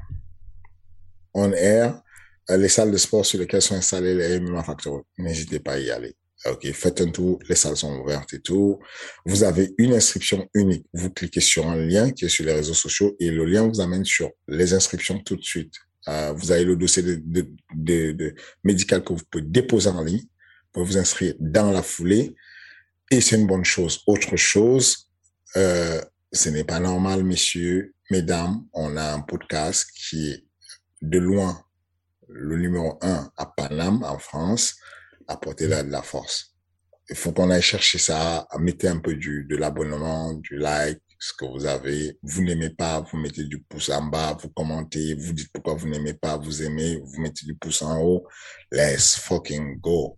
On Air, euh, les salles de sport sur lesquelles sont installés les MMA Factory. N'hésitez pas à y aller. Ok, faites un tour, les salles sont ouvertes et tout. Vous avez une inscription unique. Vous cliquez sur un lien qui est sur les réseaux sociaux et le lien vous amène sur les inscriptions tout de suite. Euh, vous avez le dossier médical que vous pouvez déposer en ligne. Pouvez vous inscrire dans la foulée et c'est une bonne chose. Autre chose, euh, ce n'est pas normal, messieurs, mesdames. On a un podcast qui est de loin le numéro un à Paname, en France, apporter là de la force. Il faut qu'on aille chercher ça, mettez un peu de l'abonnement, du like, ce que vous avez. Vous n'aimez pas, vous mettez du pouce en bas, vous commentez, vous dites pourquoi vous n'aimez pas, vous aimez, vous mettez du pouce en haut. Let's fucking go.